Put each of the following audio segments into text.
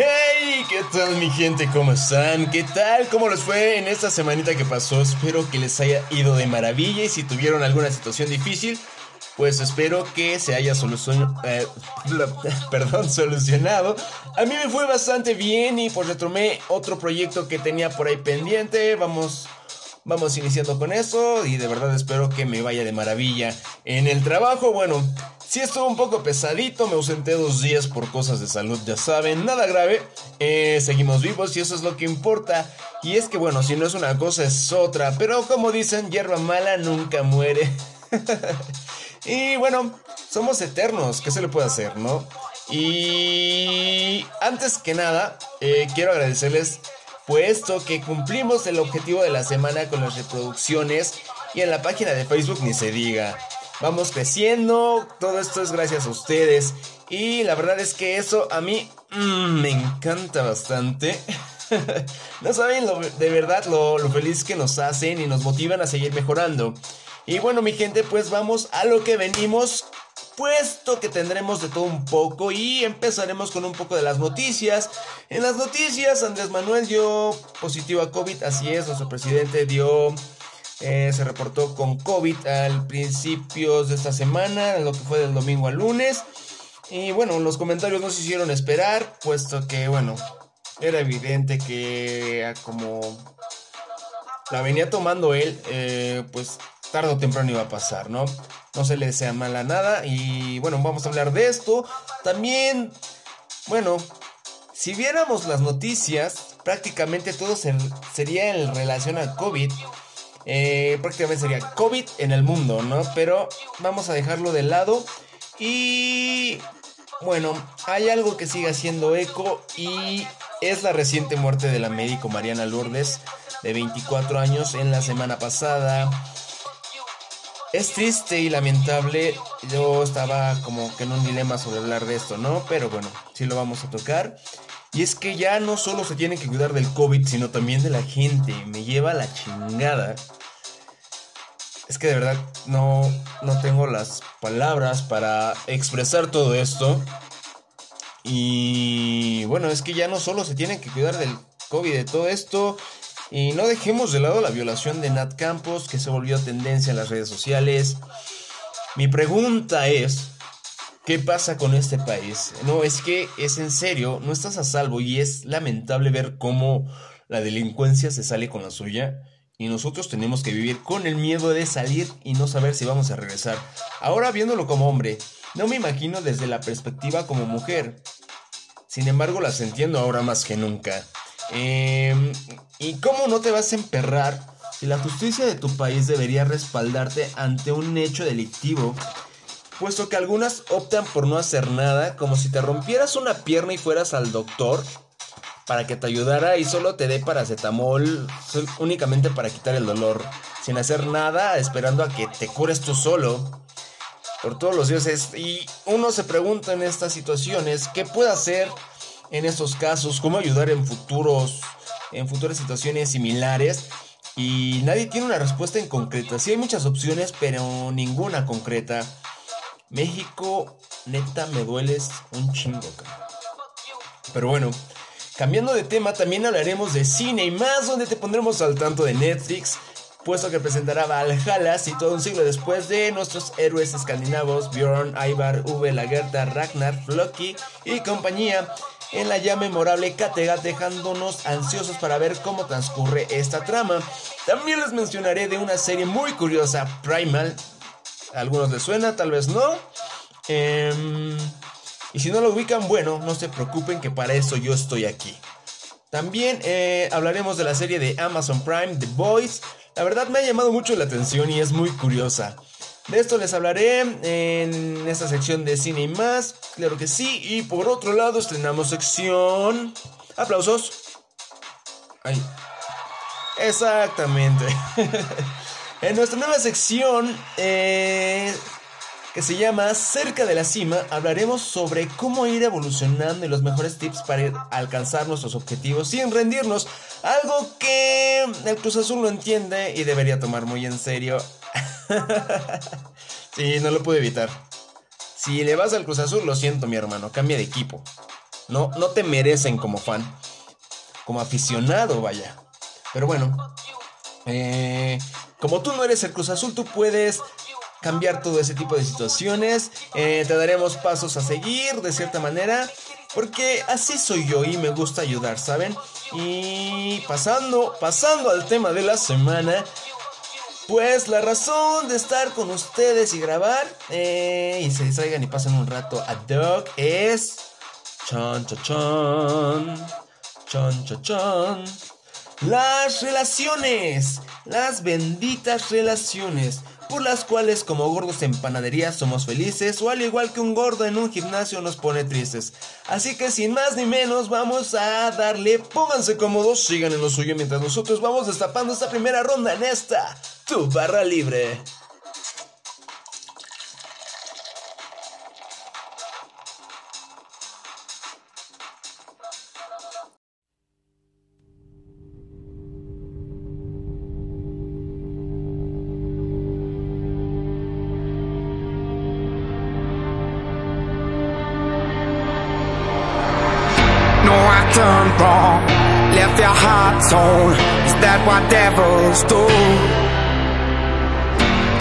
Hey, ¿qué tal mi gente? ¿Cómo están? ¿Qué tal? ¿Cómo les fue en esta semanita que pasó? Espero que les haya ido de maravilla y si tuvieron alguna situación difícil, pues espero que se haya solucionado, eh, perdón, solucionado. A mí me fue bastante bien y pues retomé otro proyecto que tenía por ahí pendiente. Vamos Vamos iniciando con eso y de verdad espero que me vaya de maravilla. En el trabajo, bueno, sí estuvo un poco pesadito, me ausenté dos días por cosas de salud, ya saben, nada grave. Eh, seguimos vivos y eso es lo que importa. Y es que bueno, si no es una cosa es otra, pero como dicen, hierba mala nunca muere. y bueno, somos eternos, ¿qué se le puede hacer, no? Y antes que nada, eh, quiero agradecerles puesto que cumplimos el objetivo de la semana con las reproducciones y en la página de Facebook ni se diga. Vamos creciendo, todo esto es gracias a ustedes y la verdad es que eso a mí mm, me encanta bastante. no saben de verdad lo, lo feliz que nos hacen y nos motivan a seguir mejorando. Y bueno mi gente, pues vamos a lo que venimos puesto que tendremos de todo un poco y empezaremos con un poco de las noticias. En las noticias, Andrés Manuel dio positivo a COVID, así es, nuestro presidente dio, eh, se reportó con COVID al principios de esta semana, lo que fue del domingo al lunes. Y bueno, los comentarios no se hicieron esperar, puesto que, bueno, era evidente que como la venía tomando él, eh, pues tarde o temprano iba a pasar, ¿no? No se le desea mala nada y bueno, vamos a hablar de esto. También, bueno, si viéramos las noticias, prácticamente todo sería en relación al COVID. Eh, prácticamente sería COVID en el mundo, ¿no? Pero vamos a dejarlo de lado. Y bueno, hay algo que sigue haciendo eco y es la reciente muerte de la médico Mariana Lourdes, de 24 años, en la semana pasada. Es triste y lamentable. Yo estaba como que en un dilema sobre hablar de esto, ¿no? Pero bueno, sí lo vamos a tocar. Y es que ya no solo se tiene que cuidar del COVID, sino también de la gente. Me lleva la chingada. Es que de verdad no, no tengo las palabras para expresar todo esto. Y bueno, es que ya no solo se tiene que cuidar del COVID, de todo esto, y no dejemos de lado la violación de Nat Campos, que se volvió tendencia en las redes sociales. Mi pregunta es, ¿qué pasa con este país? No, es que es en serio, no estás a salvo y es lamentable ver cómo la delincuencia se sale con la suya y nosotros tenemos que vivir con el miedo de salir y no saber si vamos a regresar. Ahora viéndolo como hombre, no me imagino desde la perspectiva como mujer. Sin embargo, las entiendo ahora más que nunca. Em, ¿Y cómo no te vas a emperrar si la justicia de tu país debería respaldarte ante un hecho delictivo? Puesto que algunas optan por no hacer nada, como si te rompieras una pierna y fueras al doctor para que te ayudara y solo te dé paracetamol únicamente para quitar el dolor, sin hacer nada, esperando a que te cures tú solo. Por todos los dioses. Y uno se pregunta en estas situaciones, ¿qué puede hacer en estos casos, cómo ayudar en futuros, en futuras situaciones similares. Y nadie tiene una respuesta en concreta. Sí hay muchas opciones, pero ninguna concreta. México, neta, me dueles un chingo, Pero bueno, cambiando de tema, también hablaremos de cine y más, donde te pondremos al tanto de Netflix, puesto que presentará Valhalla y todo un siglo después de nuestros héroes escandinavos Bjorn, Ivar, V, Lagerta, Ragnar, Floki y compañía en la ya memorable Kattegat, dejándonos ansiosos para ver cómo transcurre esta trama. También les mencionaré de una serie muy curiosa, Primal. A algunos les suena, tal vez no. Em, y si no lo ubican, bueno, no se preocupen que para eso yo estoy aquí. También eh, hablaremos de la serie de Amazon Prime, The Boys. La verdad me ha llamado mucho la atención y es muy curiosa. De esto les hablaré en esta sección de cine y más, claro que sí. Y por otro lado estrenamos sección... Aplausos. Ahí. Exactamente. en nuestra nueva sección, eh, que se llama Cerca de la Cima. Hablaremos sobre cómo ir evolucionando y los mejores tips para alcanzar nuestros objetivos sin rendirnos. Algo que el Cruz Azul no entiende y debería tomar muy en serio. sí, no lo pude evitar. Si le vas al Cruz Azul, lo siento, mi hermano, cambia de equipo. No, no te merecen como fan. Como aficionado, vaya. Pero bueno. Eh, como tú no eres el Cruz Azul, tú puedes cambiar todo ese tipo de situaciones. Eh, te daremos pasos a seguir de cierta manera. Porque así soy yo y me gusta ayudar, ¿saben? Y pasando, pasando al tema de la semana. Pues la razón de estar con ustedes y grabar eh, y se distraigan y pasen un rato a Doug es... Chon, chon, chon. Chon, chon, chon. Las relaciones. Las benditas relaciones por las cuales como gordos en panadería somos felices o al igual que un gordo en un gimnasio nos pone tristes. Así que sin más ni menos vamos a darle, pónganse cómodos, sigan en lo suyo mientras nosotros vamos destapando esta primera ronda en esta, tu barra libre. done wrong Left your heart torn Is that what devils do?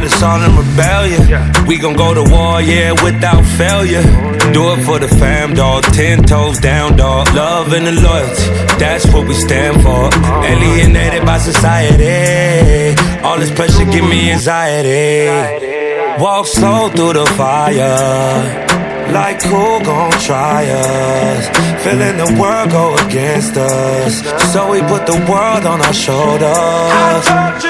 got us all in rebellion. We gon' go to war, yeah, without failure. Do it for the fam, dog. Ten toes down, dog. Love and the loyalty, that's what we stand for. Alienated by society. All this pressure give me anxiety. Walk slow through the fire. Like who gon' try us? Feeling the world go against us. So we put the world on our shoulders.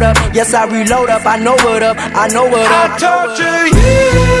up. Yes, I reload up, I know what up, I know what up. I torture you.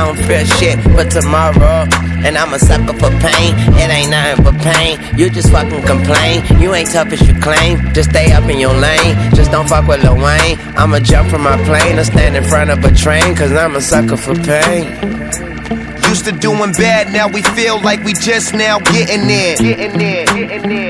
I don't fear shit for tomorrow. And I'm a sucker for pain. It ain't nothing but pain. You just fucking complain. You ain't tough as you claim. Just stay up in your lane. Just don't fuck with Lil Wayne. I'ma jump from my plane or stand in front of a train. Cause I'm a sucker for pain. Used to doing bad, now we feel like we just now getting there. Getting there, getting there.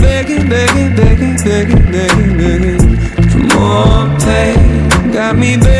Begging, begging, begging, begging, begging, begging for more pain. Got me begging,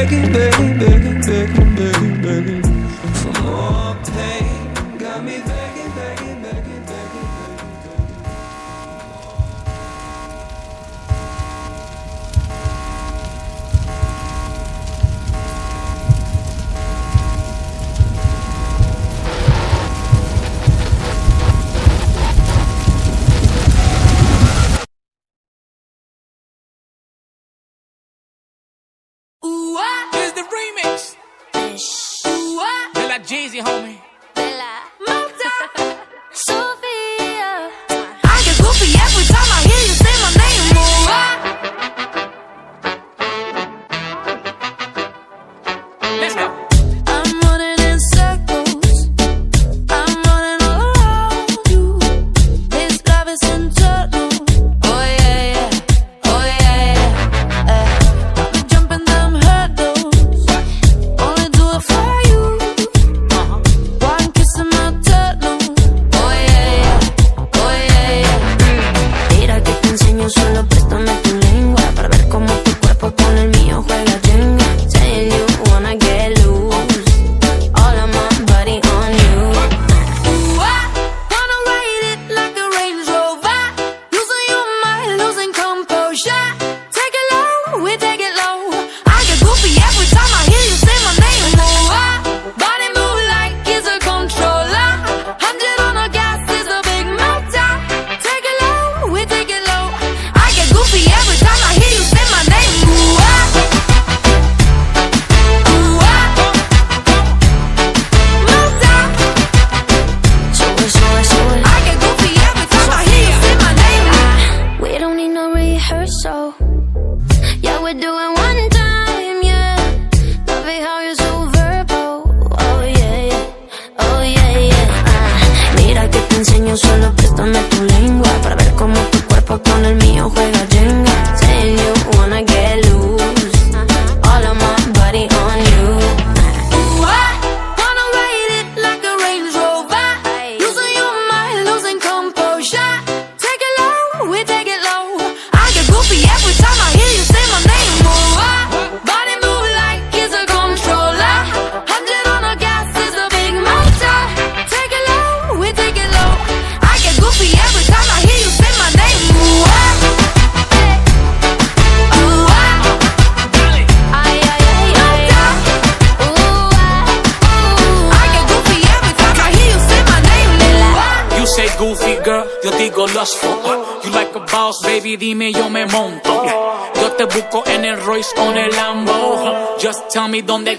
Tell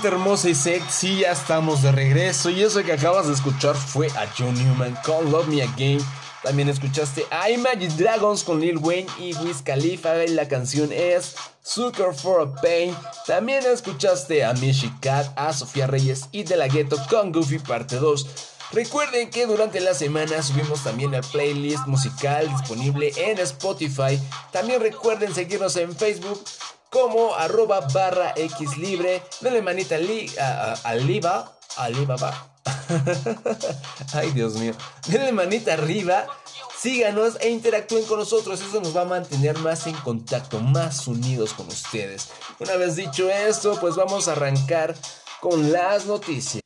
gente hermosa y sexy, ya estamos de regreso. Y eso que acabas de escuchar fue a John Newman con Love Me Again. También escuchaste a Imagine Dragons con Lil Wayne y Wiz Khalifa. Y la canción es Sucker for a Pain. También escuchaste a Mishi Cat, a Sofía Reyes y De La Ghetto con Goofy Parte 2. Recuerden que durante la semana subimos también el playlist musical disponible en Spotify. También recuerden seguirnos en Facebook como arroba barra X libre. Denle manita li, a, a, alibaba. Ay, Dios mío. Denle manita arriba. Síganos e interactúen con nosotros. Eso nos va a mantener más en contacto, más unidos con ustedes. Una vez dicho esto, pues vamos a arrancar con las noticias.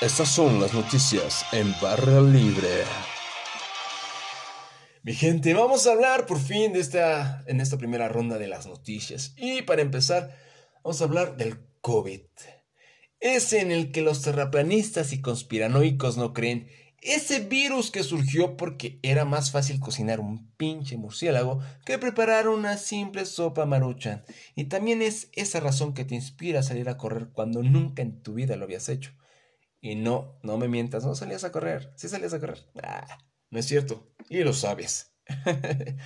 Estas son las noticias en Barra Libre. Mi gente, vamos a hablar por fin de esta, en esta primera ronda de las noticias. Y para empezar, vamos a hablar del COVID. Ese en el que los terraplanistas y conspiranoicos no creen. Ese virus que surgió porque era más fácil cocinar un pinche murciélago que preparar una simple sopa maruchan. Y también es esa razón que te inspira a salir a correr cuando nunca en tu vida lo habías hecho. Y no, no me mientas, no salías a correr. Sí salías a correr. Ah, no es cierto. Y lo sabes.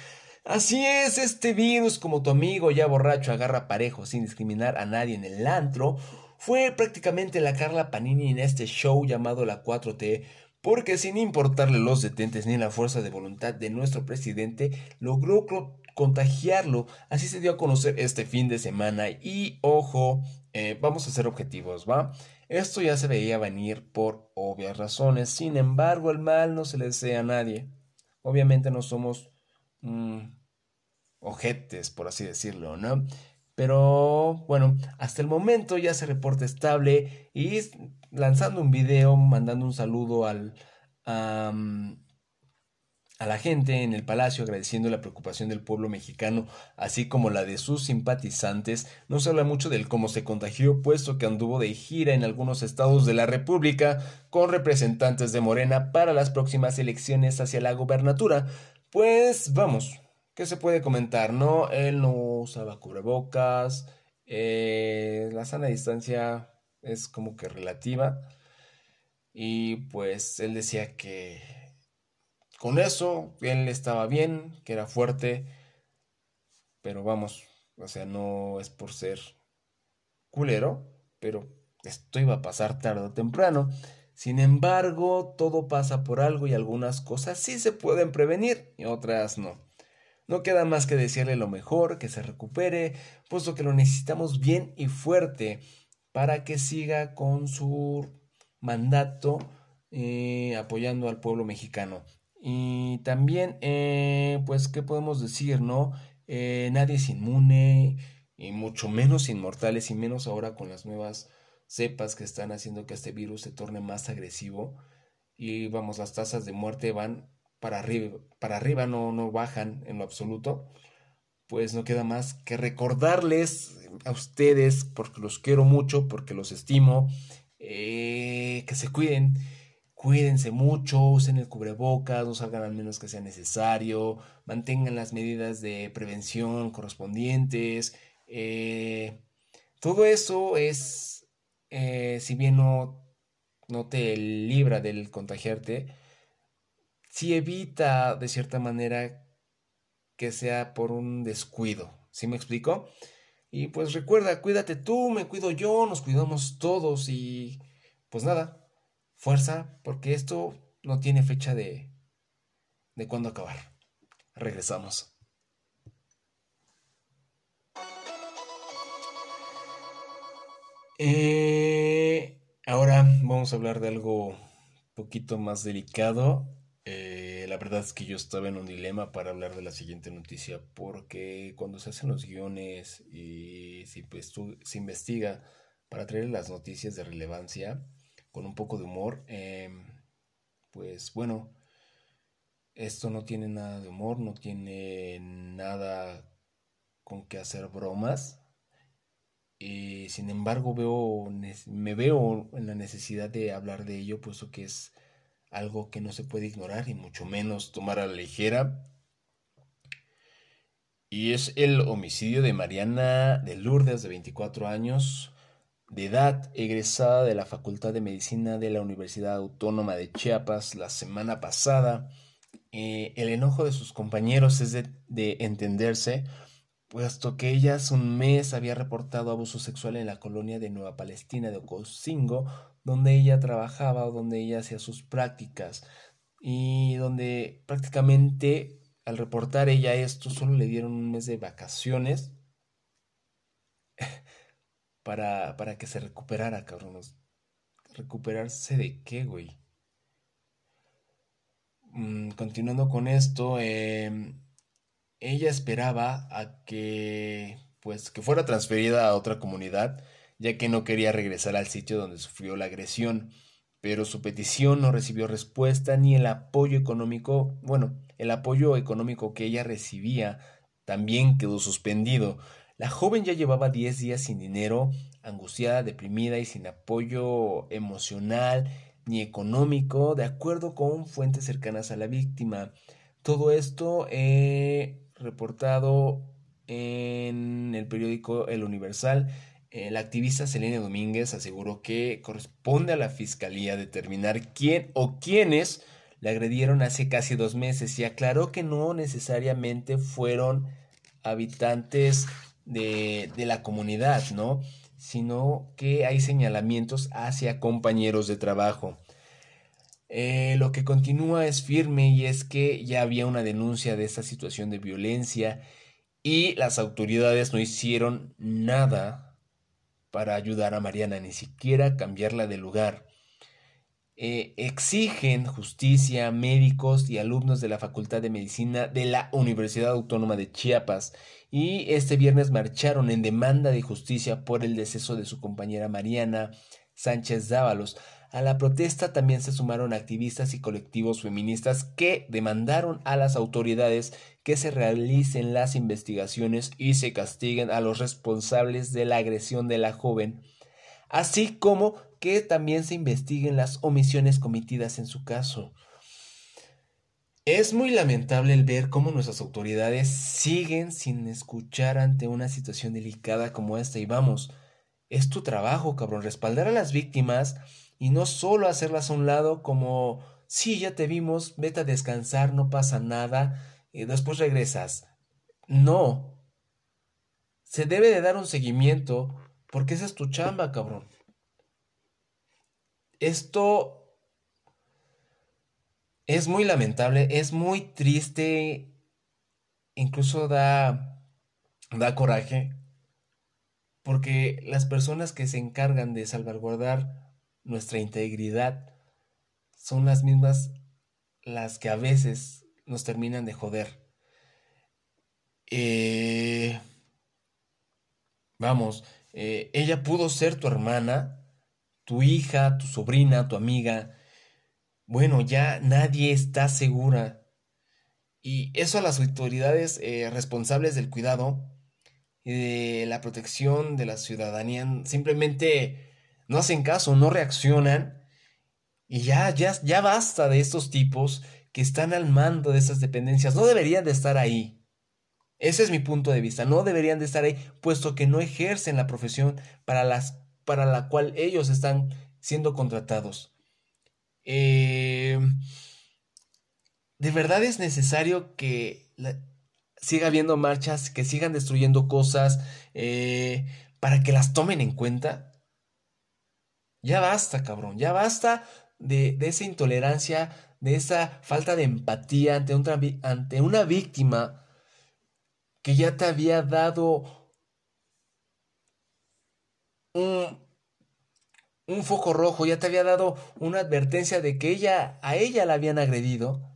Así es, este virus, como tu amigo ya borracho agarra parejo sin discriminar a nadie en el antro, fue prácticamente la Carla Panini en este show llamado La 4T, porque sin importarle los detentes ni la fuerza de voluntad de nuestro presidente, logró contagiarlo. Así se dio a conocer este fin de semana. Y ojo, eh, vamos a ser objetivos, ¿va? Esto ya se veía venir por obvias razones. Sin embargo, el mal no se le desea a nadie. Obviamente no somos mmm, ojetes, por así decirlo, ¿no? Pero bueno, hasta el momento ya se reporta estable y lanzando un video, mandando un saludo al, a la gente en el palacio agradeciendo la preocupación del pueblo mexicano, así como la de sus simpatizantes. No se habla mucho del cómo se contagió, puesto que anduvo de gira en algunos estados de la República con representantes de Morena para las próximas elecciones hacia la gobernatura. Pues vamos, ¿qué se puede comentar? No, él no usaba cubrebocas, eh, la sana distancia es como que relativa y pues él decía que con eso él estaba bien, que era fuerte, pero vamos, o sea, no es por ser culero, pero esto iba a pasar tarde o temprano. Sin embargo, todo pasa por algo y algunas cosas sí se pueden prevenir y otras no. No queda más que decirle lo mejor, que se recupere, puesto que lo necesitamos bien y fuerte para que siga con su mandato eh, apoyando al pueblo mexicano. Y también, eh, pues, ¿qué podemos decir, no? Eh, nadie es inmune, y mucho menos inmortales, y menos ahora con las nuevas cepas que están haciendo que este virus se torne más agresivo. Y vamos, las tasas de muerte van para arriba, para arriba no, no bajan en lo absoluto. Pues no queda más que recordarles a ustedes, porque los quiero mucho, porque los estimo, que se cuiden Cuídense mucho, usen el cubrebocas, no salgan al menos que sea necesario, mantengan las medidas de prevención correspondientes. Eh, todo eso es, eh, si bien no, te libra del contagiarte, sí evita de cierta manera que sea por un descuido. ¿Sí me explico? Y pues recuerda, cuídate tú, me cuido yo, nos cuidamos todos y pues nada, Fuerza, porque esto no tiene fecha de, de cuándo acabar. Regresamos. Eh, ahora vamos a hablar de algo poquito más delicado. Eh, la verdad es que yo estaba en un dilema para hablar de la siguiente noticia porque cuando se hacen los guiones y si pues, se investiga para traer las noticias de relevancia, con un poco de humor. Em, pues bueno, esto no tiene nada de humor, no tiene nada con que hacer bromas. Y sin embargo veo, me veo en la necesidad de hablar de ello, puesto que es algo que no se puede ignorar y mucho menos tomar a la ligera. Y es el homicidio de Mariana de Lourdes, de 24 años, de edad, egresada de la Facultad de Medicina de la Universidad Autónoma de Chiapas la semana pasada. Eh, el enojo de sus compañeros es de, entenderse, puesto que ella hace un mes había reportado abuso sexual en la colonia de Nueva Palestina de Ocosingo, donde ella trabajaba o donde ella hacía sus prácticas, y donde prácticamente al reportar ella esto solo le dieron un mes de vacaciones para, para que se recuperara, cabrón. ¿Recuperarse de qué, güey? Mm, continuando con esto, em, ella esperaba a que, pues, que fuera transferida a otra comunidad, ya que no quería regresar al sitio donde sufrió la agresión, pero su petición no recibió respuesta ni el apoyo económico, bueno, el apoyo económico que ella recibía también quedó suspendido. La joven ya llevaba 10 días sin dinero, angustiada, deprimida y sin apoyo emocional ni económico, de acuerdo con fuentes cercanas a la víctima. Todo esto he reportado en el periódico El Universal. Eh, la activista Selene Domínguez aseguró que corresponde a la fiscalía determinar quién o quiénes le agredieron hace casi dos meses y aclaró que no necesariamente fueron habitantes de, la comunidad, ¿no? Sino que hay señalamientos hacia compañeros de trabajo. Eh, lo que continúa es firme y es que ya había una denuncia de esta situación de violencia y las autoridades no hicieron nada para ayudar a Mariana, ni siquiera cambiarla de lugar. Eh, exigen justicia médicos y alumnos de la Facultad de Medicina de la Universidad Autónoma de Chiapas y este viernes marcharon en demanda de justicia por el deceso de su compañera Mariana Sánchez Dávalos. A la protesta también se sumaron activistas y colectivos feministas que demandaron a las autoridades que se realicen las investigaciones y se castiguen a los responsables de la agresión de la joven, así como que también se investiguen las omisiones cometidas en su caso. Es muy lamentable el ver cómo nuestras autoridades siguen sin escuchar ante una situación delicada como esta. Y vamos, es tu trabajo, cabrón, respaldar a las víctimas y no solo hacerlas a un lado como, sí, ya te vimos, vete a descansar, no pasa nada, y después regresas. No. Se debe de dar un seguimiento porque esa es tu chamba, cabrón. Esto es muy lamentable, es muy triste, incluso da, da coraje, porque las personas que se encargan de salvaguardar nuestra integridad son las mismas las que a veces nos terminan de joder. Eh, vamos, eh, ella pudo ser tu hermana, tu hija, tu sobrina, tu amiga, bueno, ya nadie está segura. Y eso a las autoridades eh, responsables del cuidado y de la protección de la ciudadanía simplemente no hacen caso, no reaccionan. Y ya, ya, ya basta de estos tipos que están al mando de esas dependencias. No deberían de estar ahí. Ese es mi punto de vista. No deberían de estar ahí, puesto que no ejercen la profesión para, las, para la cual ellos están siendo contratados. Eh, ¿De verdad es necesario que siga habiendo marchas, que sigan destruyendo cosas eh, para que las tomen en cuenta? Ya basta, cabrón, ya basta de, esa intolerancia, de esa falta de empatía ante, ante una víctima que ya te había dado un, un foco rojo, ya te había dado una advertencia de que ella, a ella la habían agredido,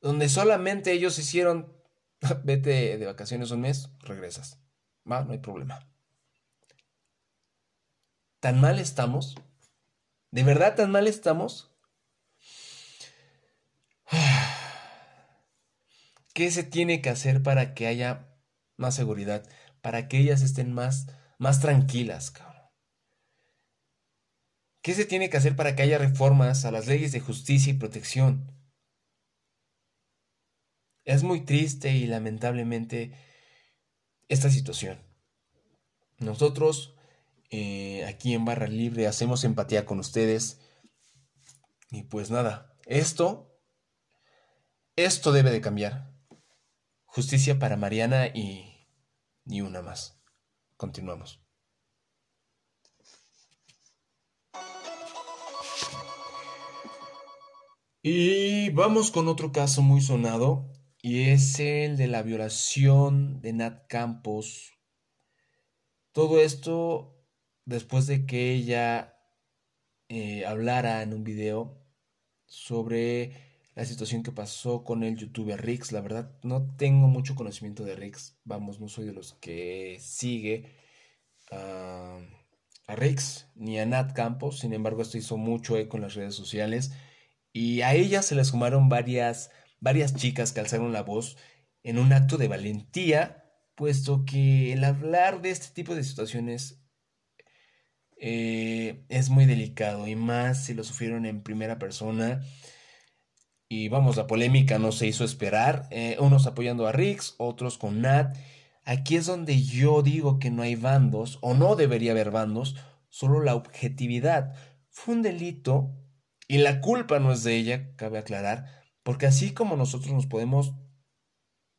donde solamente ellos hicieron, vete de vacaciones un mes, regresas, va, no hay problema. ¿Tan mal estamos? ¿De verdad tan mal estamos? ¿Qué se tiene que hacer para que haya más seguridad? Para que ellas estén más, más tranquilas, cabrón. ¿Qué se tiene que hacer para que haya reformas a las leyes de justicia y protección? Es muy triste y lamentablemente esta situación. Nosotros eh, aquí en Barra Libre hacemos empatía con ustedes. Y pues nada, esto, esto debe de cambiar. Justicia para Mariana y ni una más. Continuamos. Y vamos con otro caso muy sonado, y es el de la violación de Nat Campos. Todo esto después de que ella eh, hablara en un video sobre la situación que pasó con el youtuber Rix. La verdad, no tengo mucho conocimiento de Rix. Vamos, no soy de los que sigue a Rix ni a Nat Campos. Sin embargo, esto hizo mucho eco en las redes sociales. Y a ella se le sumaron varias, varias chicas que alzaron la voz en un acto de valentía, puesto que el hablar de este tipo de situaciones eh, es muy delicado y más si lo sufrieron en primera persona. Y vamos, la polémica no se hizo esperar, eh, unos apoyando a Rix, otros con Nat. Aquí es donde yo digo que no hay bandos, o no debería haber bandos, solo la objetividad. Fue un delito y la culpa no es de ella, cabe aclarar, porque así como nosotros nos podemos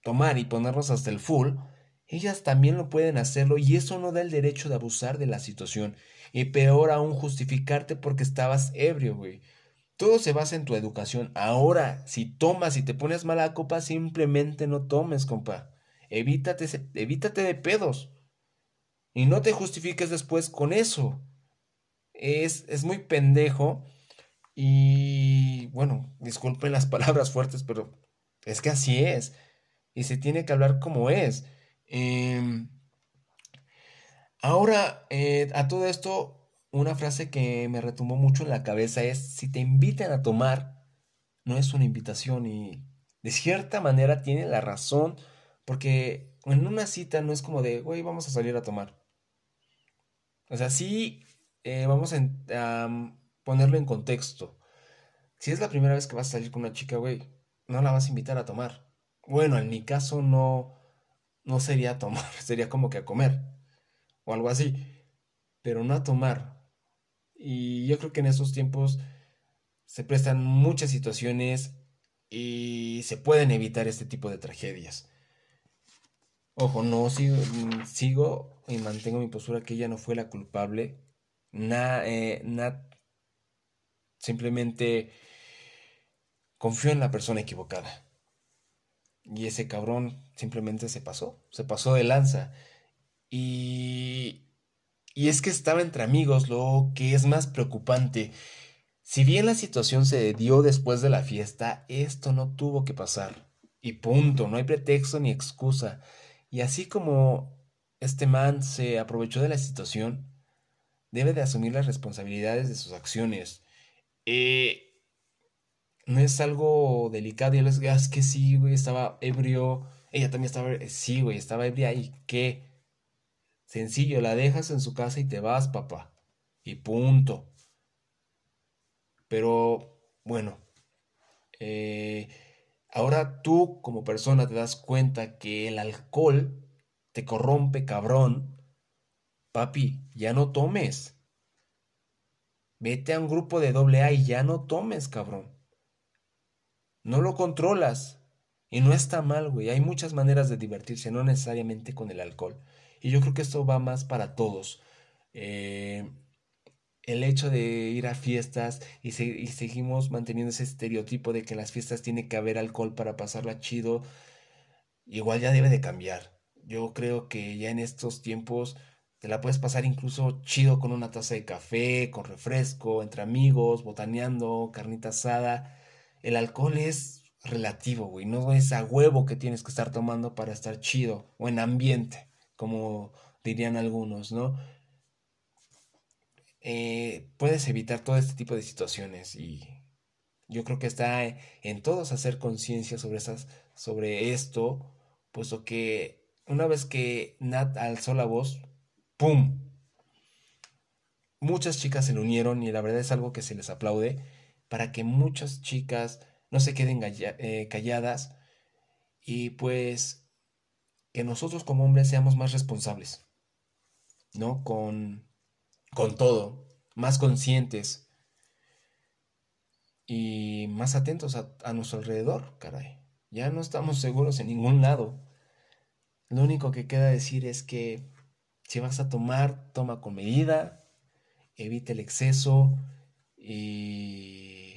tomar y ponernos hasta el full, ellas también lo pueden hacerlo y eso no da el derecho de abusar de la situación. Y peor aún justificarte porque estabas ebrio, güey. Todo se basa en tu educación. Ahora, si tomas y te pones mala copa, simplemente no tomes, compa. Evítate, evítate de pedos. Y no te justifiques después con eso. Es, es muy pendejo y bueno, disculpen las palabras fuertes, pero es que así es. Y se tiene que hablar como es. Em, ahora, eh, a todo esto, una frase que me retumbó mucho en la cabeza es, si te invitan a tomar, no es una invitación y de cierta manera tiene la razón, porque en una cita no es como de, güey, vamos a salir a tomar. O sea, sí, eh, vamos a ponerlo en contexto. Si es la primera vez que vas a salir con una chica, güey, no la vas a invitar a tomar. Bueno, en mi caso no, no sería tomar, sería como que a comer o algo así, pero no a tomar. Y yo creo que en esos tiempos se prestan muchas situaciones y se pueden evitar este tipo de tragedias. Ojo, no sigo, sigo y mantengo mi postura que ella no fue la culpable. Na, eh, Nat simplemente confió en la persona equivocada. Y ese cabrón simplemente se pasó, se pasó de lanza. Y, y es que estaba entre amigos, lo que es más preocupante. Si bien la situación se dio después de la fiesta, esto no tuvo que pasar. Y punto, no hay pretexto ni excusa. Y así como este man se aprovechó de la situación, debe de asumir las responsabilidades de sus acciones. Eh, no es algo delicado. Y él es, "Ah, es que sí, güey, estaba ebrio. Ella también estaba, sí, güey, estaba ebria. ¿Y qué? Sencillo, la dejas en su casa y te vas, papá. Y punto. Pero, bueno, eh, ahora tú como persona te das cuenta que el alcohol te corrompe, cabrón. Papi, ya no tomes. Vete a un grupo de doble A y ya no tomes, cabrón. No lo controlas. Y no está mal, güey. Hay muchas maneras de divertirse, no necesariamente con el alcohol. Y yo creo que esto va más para todos. Eh, el hecho de ir a fiestas y, se- y seguimos manteniendo ese estereotipo de que en las fiestas tiene que haber alcohol para pasarla chido, igual ya debe de cambiar. Yo creo que ya en estos tiempos te la puedes pasar incluso chido con una taza de café, con refresco, entre amigos, botaneando, carnita asada. El alcohol es relativo, güey, no es a huevo que tienes que estar tomando para estar chido o en ambiente, como dirían algunos, ¿no? eh, puedes evitar todo este tipo de situaciones y yo creo que está en todos hacer conciencia sobre sobre esto, puesto que una vez que Nat alzó la voz, ¡pum! Muchas chicas se le unieron y la verdad es algo que se les aplaude para que muchas chicas no se queden eh, calladas y pues que nosotros como hombres seamos más responsables, ¿no? Con con todo, más conscientes y más atentos a, a nuestro alrededor, caray. Ya no estamos seguros en ningún lado. Lo único que queda decir es que si vas a tomar, toma con medida, evita el exceso y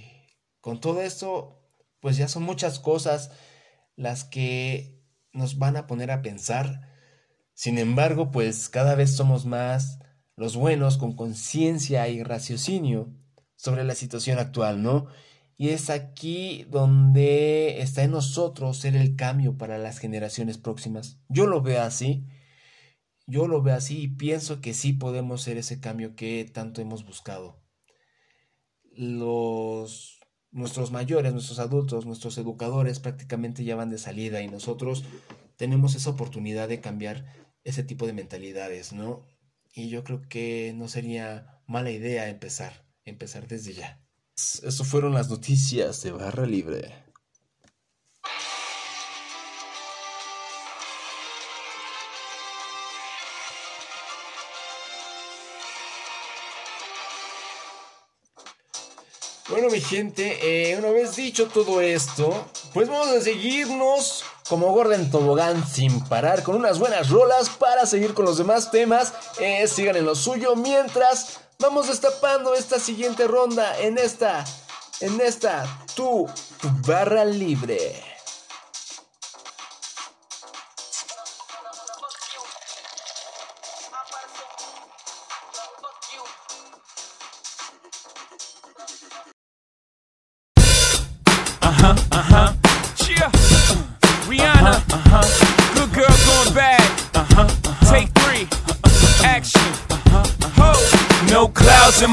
con todo esto, pues ya son muchas cosas las que nos van a poner a pensar. Sin embargo, pues cada vez somos más los buenos con conciencia y raciocinio sobre la situación actual, ¿no? Y es aquí donde está en nosotros ser el cambio para las generaciones próximas. Yo lo veo así, yo lo veo así y pienso que sí podemos ser ese cambio que tanto hemos buscado. Los nuestros mayores, nuestros adultos, nuestros educadores prácticamente ya van de salida y nosotros tenemos esa oportunidad de cambiar ese tipo de mentalidades, ¿no? Y yo creo que no sería mala idea empezar, empezar desde ya. Eso fueron las noticias de Barra Libre. Bueno, mi gente, eh, una vez dicho todo esto, pues vamos a seguirnos como Gordon Tobogán sin parar con unas buenas rolas para seguir con los demás temas. Eh, sigan en lo suyo mientras vamos destapando esta siguiente ronda en esta, en esta, tu, tu barra libre.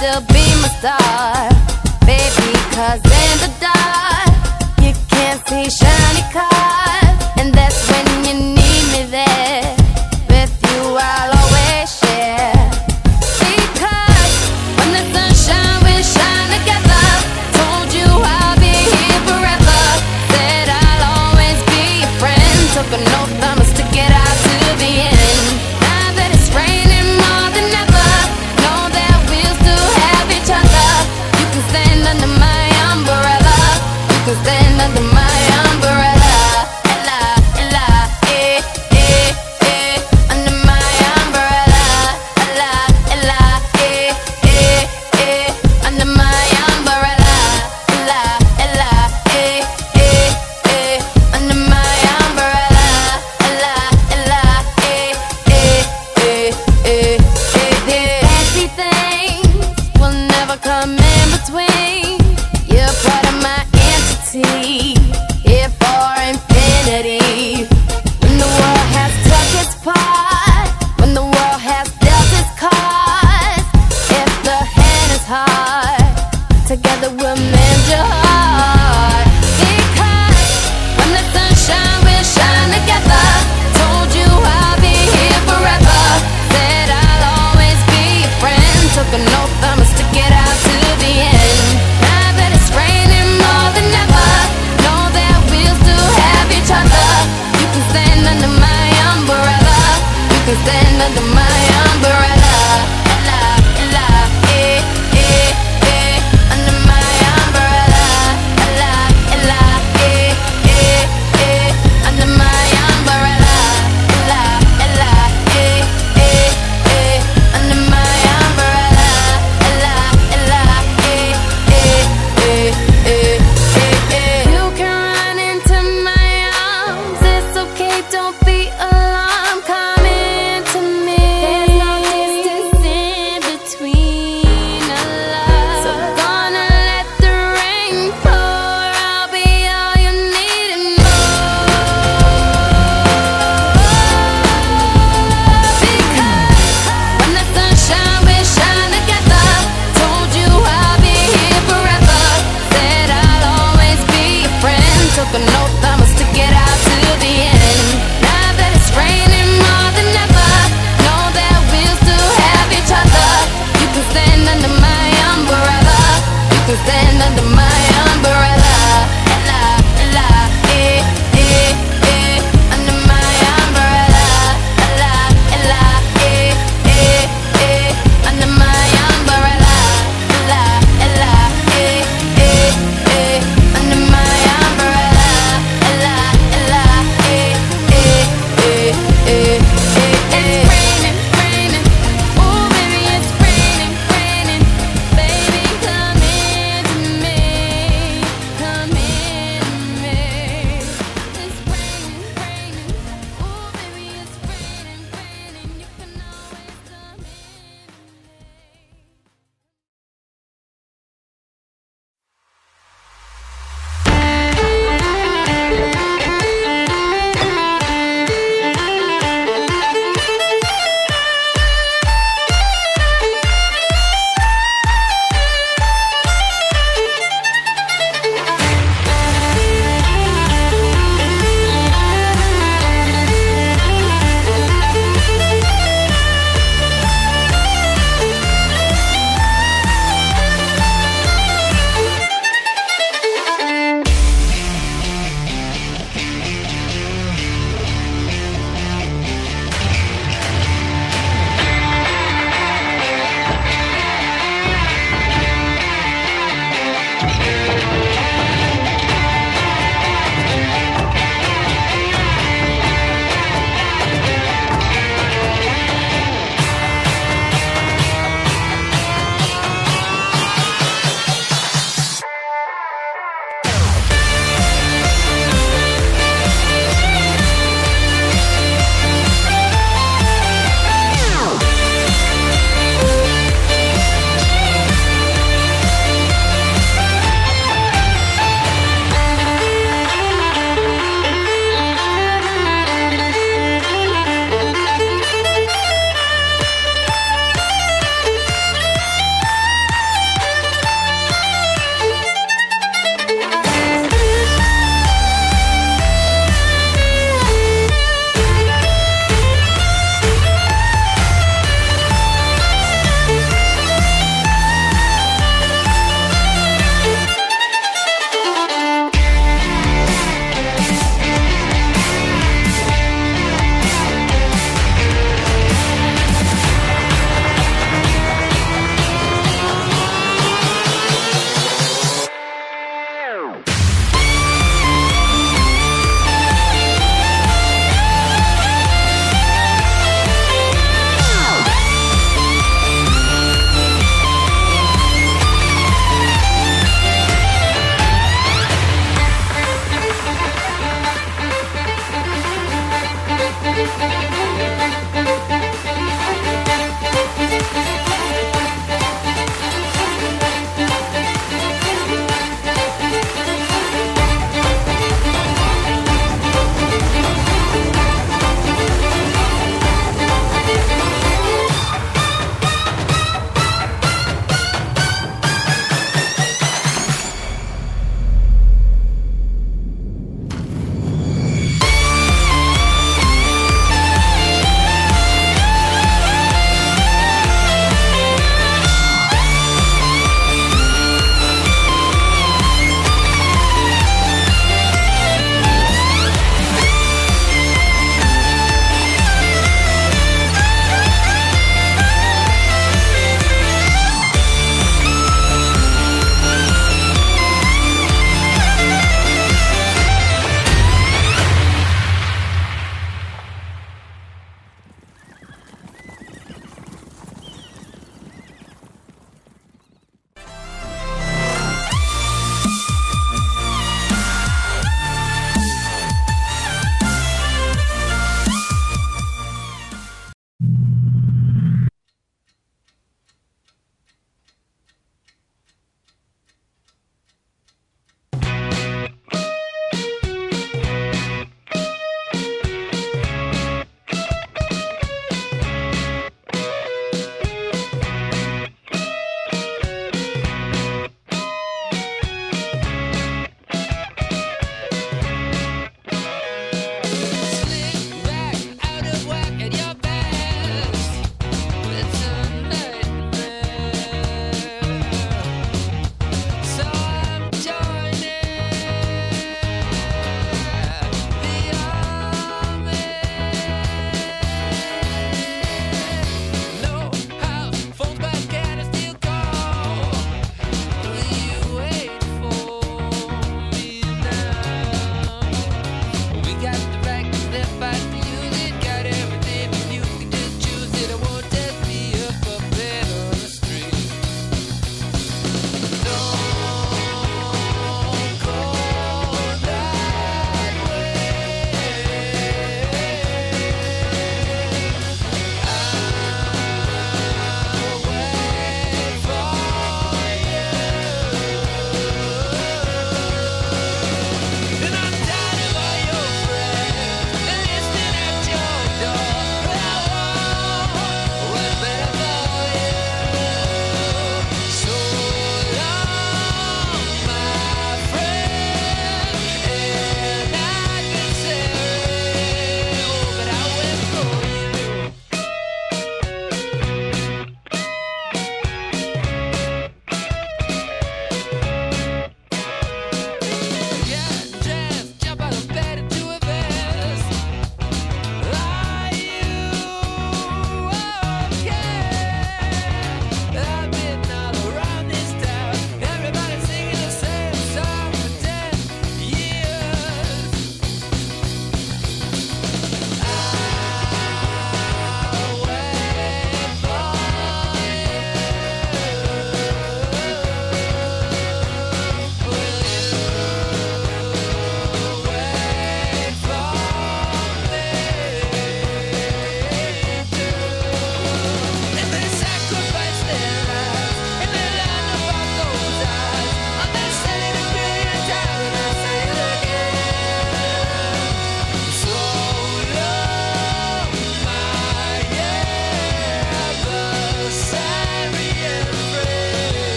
still be my star. Baby, cause in the dark You can't see shiny cars. And that's when you need me there. With you I'll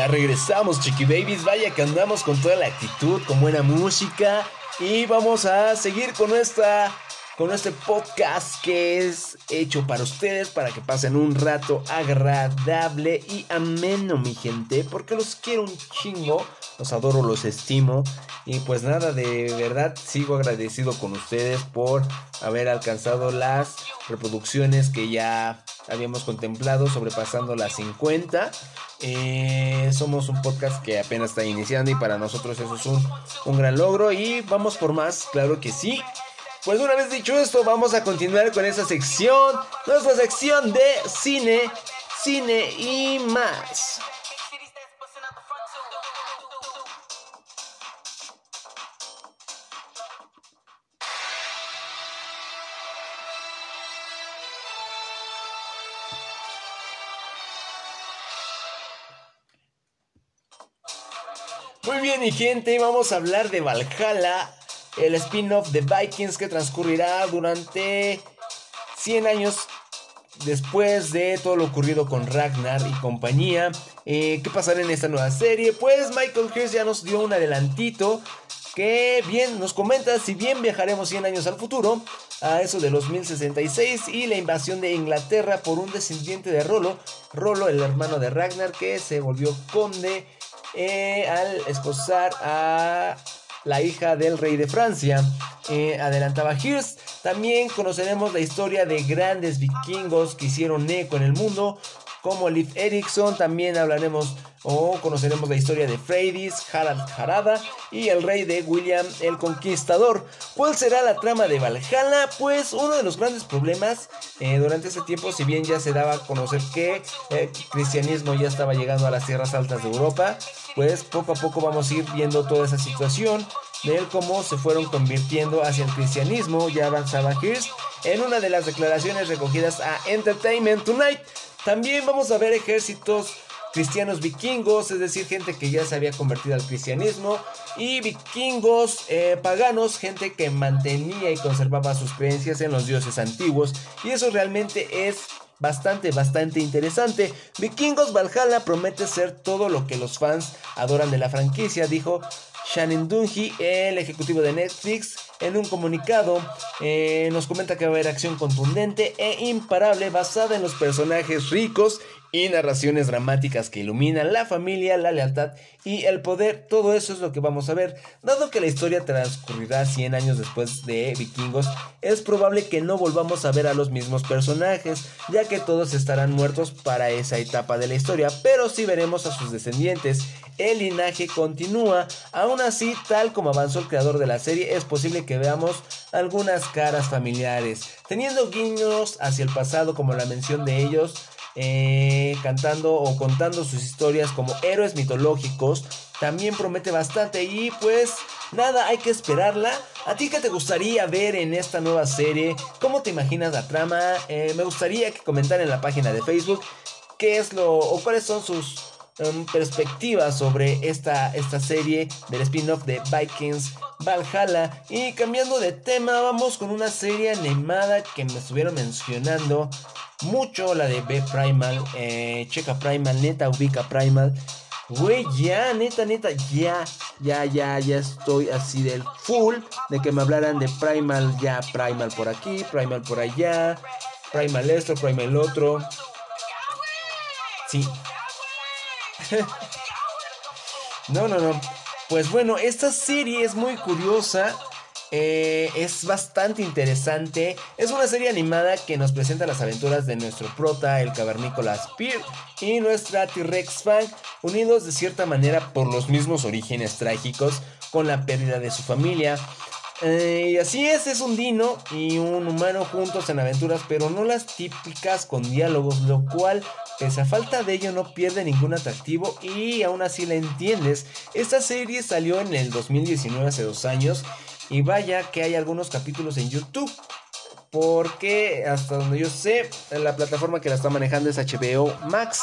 Ya regresamos, Chiqui Babies. Vaya que andamos con toda la actitud, con buena música. Y vamos a seguir con nuestra. Con este podcast que es hecho para ustedes, para que pasen un rato agradable y ameno, mi gente, porque los quiero un chingo, los adoro, los estimo, y pues nada, de verdad sigo agradecido con ustedes por haber alcanzado las reproducciones que ya habíamos contemplado, sobrepasando las 50. Eh, somos un podcast que apenas está iniciando y para nosotros eso es un, un gran logro y vamos por más, claro que sí. Pues una vez dicho esto, vamos a continuar con esa sección, nuestra sección de cine, cine y más. Muy bien, mi gente, vamos a hablar de Valhalla, el spin-off de Vikings que transcurrirá durante 100 años después de todo lo ocurrido con Ragnar y compañía. Eh, ¿Qué pasará en esta nueva serie? Pues Michael Hirst ya nos dio un adelantito que bien nos comenta si bien viajaremos 100 años al futuro, a eso de los 1066 y la invasión de Inglaterra por un descendiente de Rolo, Rolo el hermano de Ragnar que se volvió conde eh, al esposar a la hija del rey de Francia. Eh, adelantaba Hirst. También conoceremos la historia de grandes vikingos que hicieron eco en el mundo, como Liv Erikson. También hablaremos o conoceremos la historia de Freydis, Harald Harada y el rey de William el Conquistador. ¿Cuál será la trama de Valhalla? Pues uno de los grandes problemas eh, durante ese tiempo, si bien ya se daba a conocer que el cristianismo ya estaba llegando a las tierras altas de Europa, pues poco a poco vamos a ir viendo toda esa situación de cómo se fueron convirtiendo hacia el cristianismo, ya avanzaba Hirst en una de las declaraciones recogidas a Entertainment Tonight. También vamos a ver ejércitos cristianos vikingos, es decir, gente que ya se había convertido al cristianismo, y vikingos eh, paganos, gente que mantenía y conservaba sus creencias en los dioses antiguos, y eso realmente es bastante, bastante interesante. Vikingos Valhalla promete ser todo lo que los fans adoran de la franquicia, dijo Shannon Dungy, el ejecutivo de Netflix, en un comunicado eh, nos comenta que va a haber acción contundente e imparable basada en los personajes ricos y narraciones dramáticas que iluminan la familia, la lealtad y el poder. Todo eso es lo que vamos a ver. Dado que la historia transcurrirá 100 años después de Vikingos, es probable que no volvamos a ver a los mismos personajes, ya que todos estarán muertos para esa etapa de la historia, pero sí veremos a sus descendientes. El linaje continúa, aún así, tal como avanzó el creador de la serie, es posible que veamos algunas caras familiares, teniendo guiños hacia el pasado como la mención de ellos eh, cantando o contando sus historias como héroes mitológicos. También promete bastante y pues nada, hay que esperarla. ¿A ti qué te gustaría ver en esta nueva serie? ¿Cómo te imaginas la trama? Eh, me gustaría que comentaran en la página de Facebook qué es lo o cuáles son sus um, perspectivas sobre esta, esta serie del spin-off de Vikings Valhalla. Y cambiando de tema, vamos con una serie animada que me estuvieron mencionando mucho, la de B Primal, eh, checa Primal, neta, ubica Primal. Güey, ya, neta, neta, ya, ya, ya, ya estoy así del full de que me hablaran de Primal, ya, Primal por aquí, Primal por allá, Primal esto, Primal otro. Sí. no, no, no. Pues bueno, esta serie es muy curiosa. Eh, es bastante interesante. Es una serie animada que nos presenta las aventuras de nuestro prota, el cavernícola Spear, y nuestra T-Rex fan, unidos de cierta manera por los mismos orígenes trágicos con la pérdida de su familia. Eh, y así es, es un dino y un humano juntos en aventuras, pero no las típicas con diálogos, lo cual, pese a falta de ello, no pierde ningún atractivo y aún así la entiendes. Esta serie salió en el 2019, hace dos años, y vaya que hay algunos capítulos en YouTube. Porque hasta donde yo sé, la plataforma que la está manejando es HBO Max.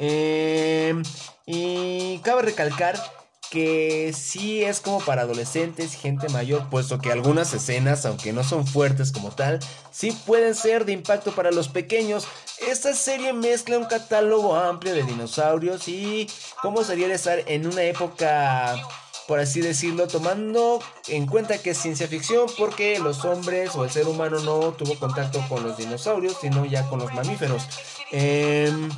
Eh, y cabe recalcar que sí es como para adolescentes gente mayor, puesto que algunas escenas, aunque no son fuertes como tal, sí pueden ser de impacto para los pequeños. Esta serie mezcla un catálogo amplio de dinosaurios y cómo sería estar en una época por así decirlo, tomando en cuenta que es ciencia ficción porque los hombres o el ser humano no tuvo contacto con los dinosaurios, sino ya con los mamíferos. Em,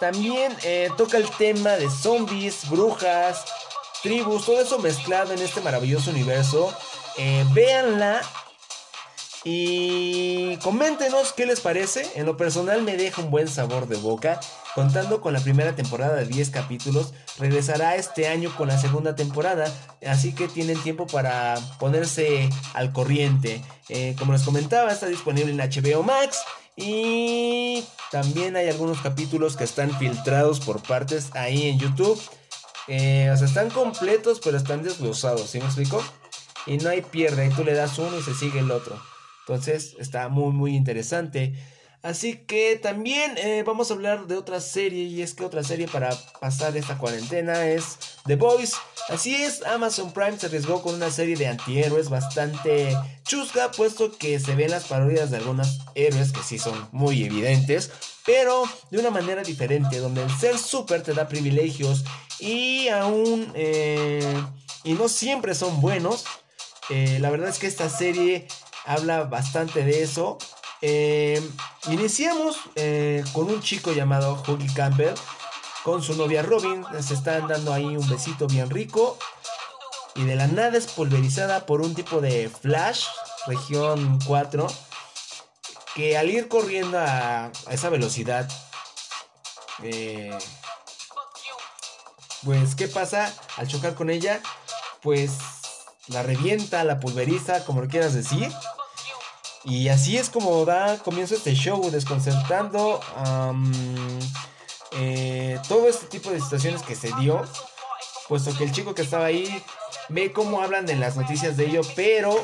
también eh, toca el tema de zombies, brujas, tribus, todo eso mezclado en este maravilloso universo. Eh, véanla y coméntenos qué les parece. En lo personal me deja un buen sabor de boca. Contando con la primera temporada de 10 capítulos, regresará este año con la segunda temporada, así que tienen tiempo para ponerse al corriente. Eh, como les comentaba, está disponible en HBO Max y también hay algunos capítulos que están filtrados por partes ahí en YouTube. Eh, o sea, están completos, pero están desglosados, ¿sí me explico? Y no hay pierde, y tú le das uno y se sigue el otro. Entonces está muy, muy interesante. Así que también eh, vamos a hablar de otra serie y es que otra serie para pasar esta cuarentena es The Boys. Así es, Amazon Prime se arriesgó con una serie de antihéroes bastante chusca, puesto que se ven las parodias de algunos héroes que sí son muy evidentes, pero de una manera diferente, donde el ser super te da privilegios y aún eh, y no siempre son buenos. Eh, la verdad es que esta serie habla bastante de eso. Eh, iniciamos eh, con un chico llamado Huggy Campbell con su novia Robin. Se están dando ahí un besito bien rico. Y de la nada es pulverizada por un tipo de flash, región 4. Que al ir corriendo a, a esa velocidad, eh, pues, ¿qué pasa? Al chocar con ella, pues la revienta, la pulveriza, como lo quieras decir. Y así es como da comienzo este show, desconcertando eh, todo este tipo de situaciones que se dio. Puesto que el chico que estaba ahí ve cómo hablan en las noticias de ello, pero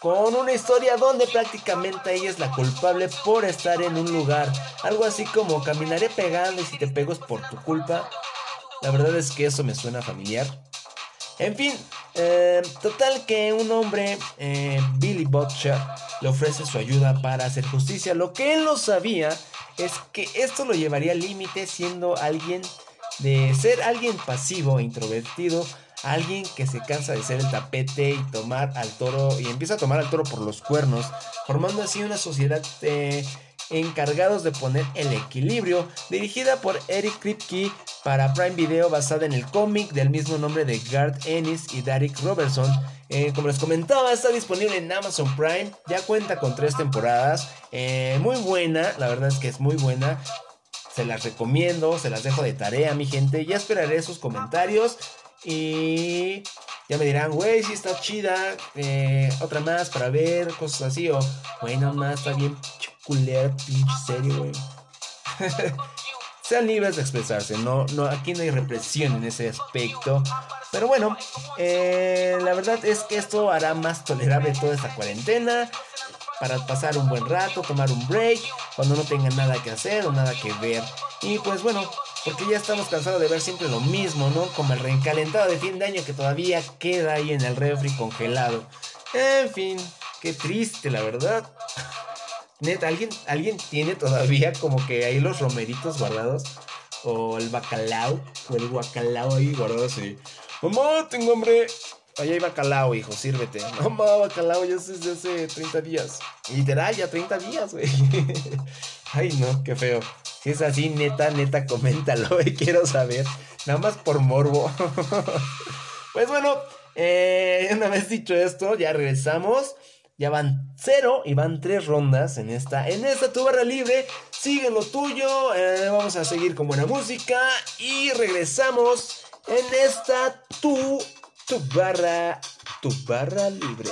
con una historia donde prácticamente ella es la culpable por estar en un lugar. Algo así como caminaré pegando y si te pego es por tu culpa. La verdad es que eso me suena familiar. En fin, eh, total que un hombre, eh, Billy Butcher, le ofrece su ayuda para hacer justicia. Lo que él no sabía es que esto lo llevaría al límite siendo alguien de ser alguien pasivo e introvertido, alguien que se cansa de ser el tapete y tomar al toro y empieza a tomar al toro por los cuernos, formando así una sociedad eh, encargados de poner el equilibrio, dirigida por Eric Kripke para Prime Video basada en el cómic del mismo nombre de Garth Ennis y Derek Robertson. Eh, como les comentaba, está disponible en Amazon Prime, ya cuenta con tres temporadas, eh, muy buena, la verdad es que es muy buena. Se las recomiendo, se las dejo de tarea, mi gente. Ya esperaré sus comentarios. Y ya me dirán, güey, si está chida. eh, otra más para ver, cosas así. O, bueno, más, está bien pinche serio, güey. Sean libres de expresarse, no, no, aquí no hay represión en ese aspecto. Pero bueno, eh, la verdad es que esto hará más tolerable toda esta cuarentena. Para pasar un buen rato, tomar un break, cuando no tengan nada que hacer o nada que ver. Y pues bueno, porque ya estamos cansados de ver siempre lo mismo, ¿no? Como el recalentado de fin de año que todavía queda ahí en el refri congelado. En fin, qué triste, la verdad. Neta, ¿alguien, ¿alguien tiene todavía como que ahí los romeritos guardados? O el bacalao, o el guacalao ahí guardado así. Mamá, tengo hambre. Ahí hay bacalao, hijo, sírvete. Mamá, bacalao ya es desde hace 30 días. Literal, ya 30 días, güey. Ay, no, qué feo. Si es así, neta, neta, coméntalo, güey. Quiero saber. Nada más por morbo. pues bueno, eh, una vez dicho esto, ya regresamos. Ya van cero y van tres rondas en esta, en esta tu barra libre. Sigue lo tuyo. eh, vamos a seguir con buena música. Y regresamos en esta tu, tu barra, tu barra libre.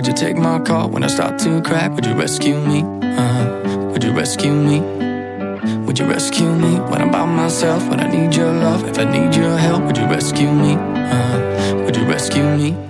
Would you take my call when I start to crack? Would you rescue me? Uh-huh. Would you rescue me? Would you rescue me when I'm by myself? When I need your love, if I need your help, would you rescue me? Uh-huh. Would you rescue me?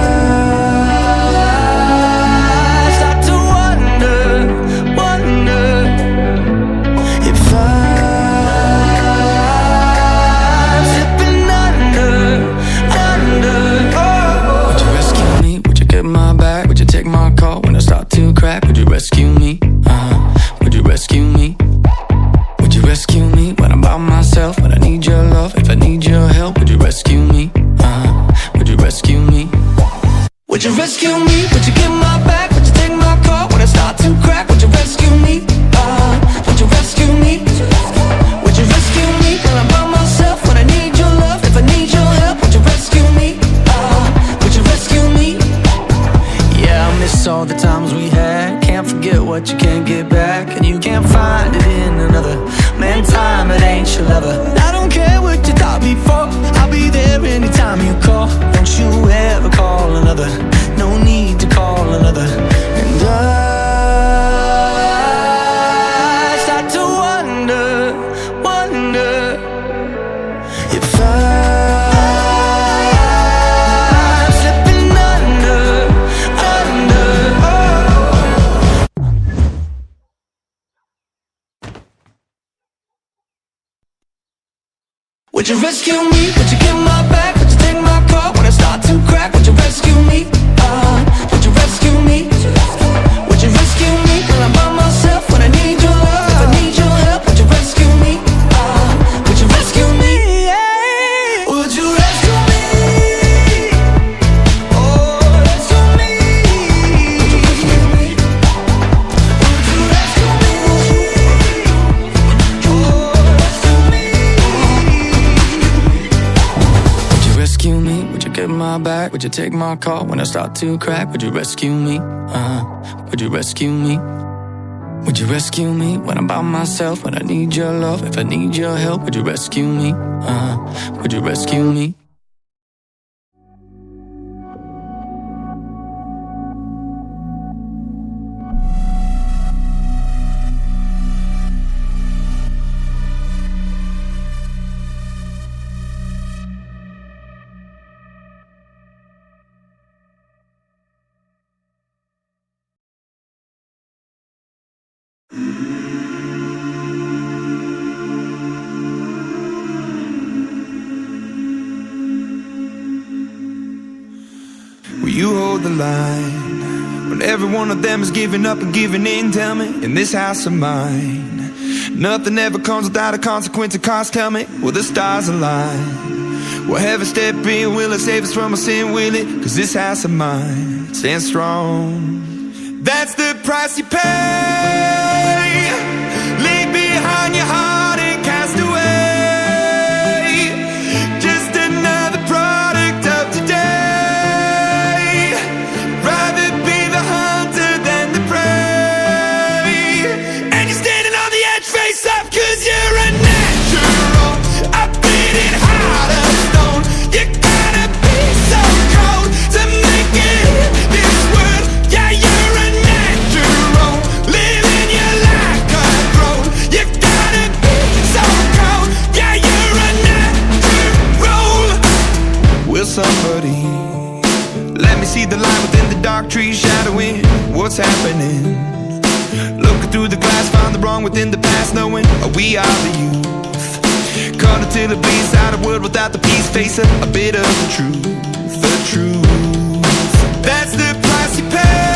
my call when I start to crack? Would you rescue me? Uh, would you rescue me? Would you rescue me when I'm by myself? When I need your love, if I need your help, would you rescue me? Uh, would you rescue me? Them is giving up and giving in? Tell me, in this house of mine, nothing ever comes without a consequence of cost. Tell me, will the stars align? Will heaven step in? Will it save us from our sin? Will it? Cause this house of mine stands strong. That's the price you pay. Leave behind your heart what's happening? Looking through the glass, find the wrong within the past, knowing we are the youth. Caught until it bleeds out a world without the peace, face a, a bit of the truth, the truth. That's the price you pay.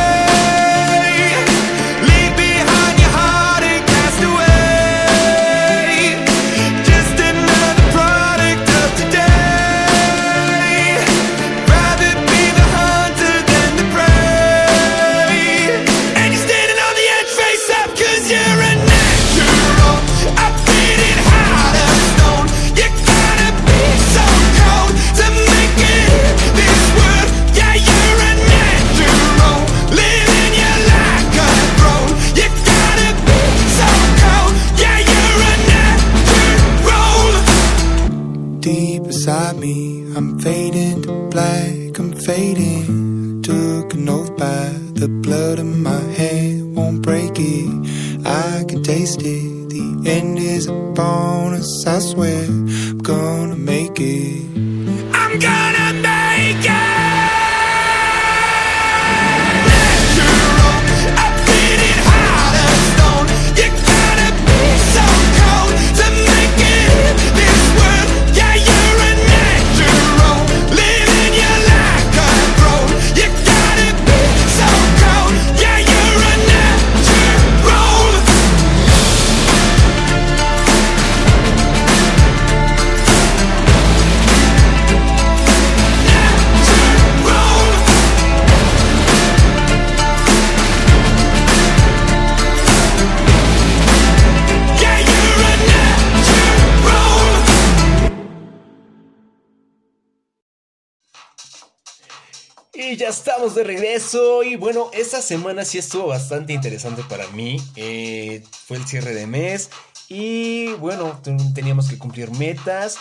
De regreso. Y bueno, esta semana sí estuvo bastante interesante para mí. Eh, fue el cierre de mes. Y bueno, ten- teníamos que cumplir metas.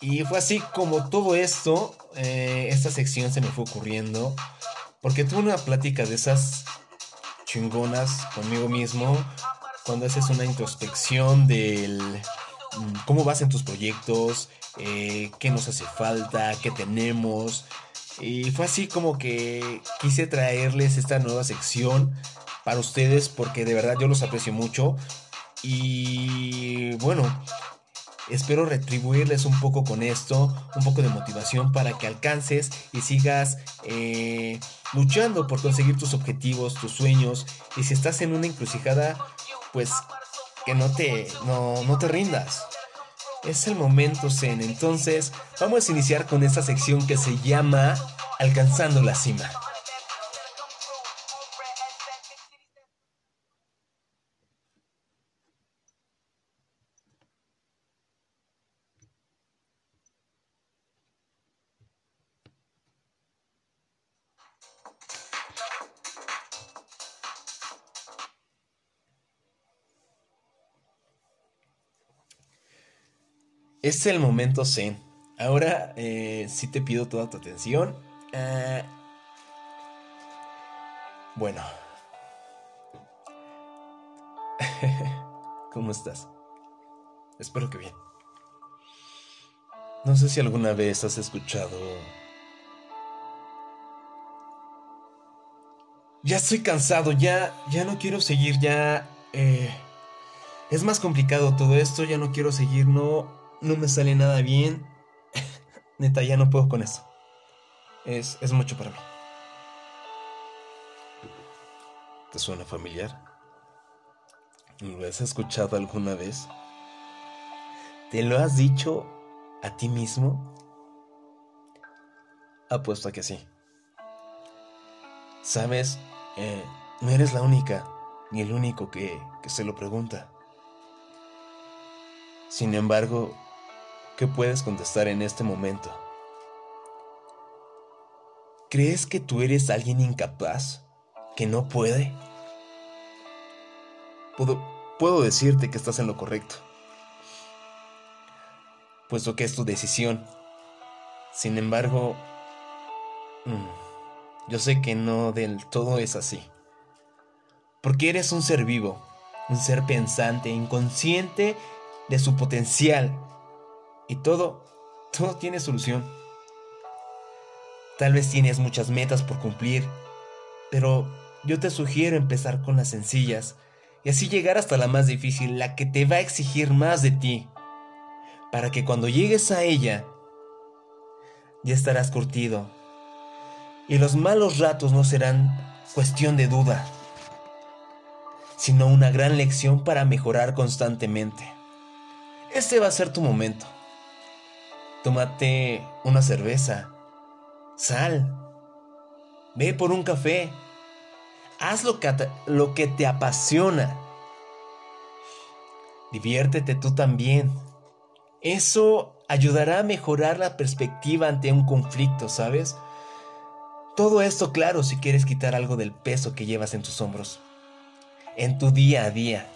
Y fue así como todo esto, eh, esta sección se me fue ocurriendo. Porque tuve una plática de esas chingonas conmigo mismo. Cuando haces una introspección del mm, cómo vas en tus proyectos, eh, qué nos hace falta, qué tenemos. Y fue así como que quise traerles esta nueva sección para ustedes porque de verdad yo los aprecio mucho. Y bueno, espero retribuirles un poco con esto, un poco de motivación para que alcances y sigas eh, luchando por conseguir tus objetivos, tus sueños. Y si estás en una encrucijada, pues que no te, no, no te rindas. Es el momento Zen. Entonces, vamos a iniciar con esta sección que se llama Alcanzando la cima. Es el momento Zen. Ahora eh, sí te pido toda tu atención. Ah, bueno. ¿Cómo estás? Espero que bien. No sé si alguna vez has escuchado... Ya estoy cansado, ya, ya no quiero seguir, ya... eh, es más complicado todo esto, ya no quiero seguir, no, no me sale nada bien. Neta, ya no puedo con esto. Es, es mucho para mí. ¿Te suena familiar? ¿Lo has escuchado alguna vez? ¿Te lo has dicho a ti mismo? Apuesto a que sí. Sabes, Eh, no eres la única, ni el único que, que se lo pregunta. Sin embargo, ¿qué puedes contestar en este momento? ¿Crees que tú eres alguien incapaz? ¿Que no puede? Puedo, puedo decirte que estás en lo correcto. Puesto que es tu decisión. Sin embargo, mm, yo sé que no del todo es así. Porque eres un ser vivo, un ser pensante, inconsciente de su potencial. Y todo, todo tiene solución. Tal vez tienes muchas metas por cumplir, pero yo te sugiero empezar con las sencillas y así llegar hasta la más difícil, la que te va a exigir más de ti, para que cuando llegues a ella, ya estarás curtido y los malos ratos no serán cuestión de duda, sino una gran lección para mejorar constantemente. Este va a ser tu momento. Tómate una cerveza, sal, ve por un café, haz lo que, lo que te apasiona. Diviértete tú también. Eso ayudará a mejorar la perspectiva ante un conflicto, ¿sabes? Todo esto, claro, si quieres quitar algo del peso que llevas en tus hombros. En tu día a día.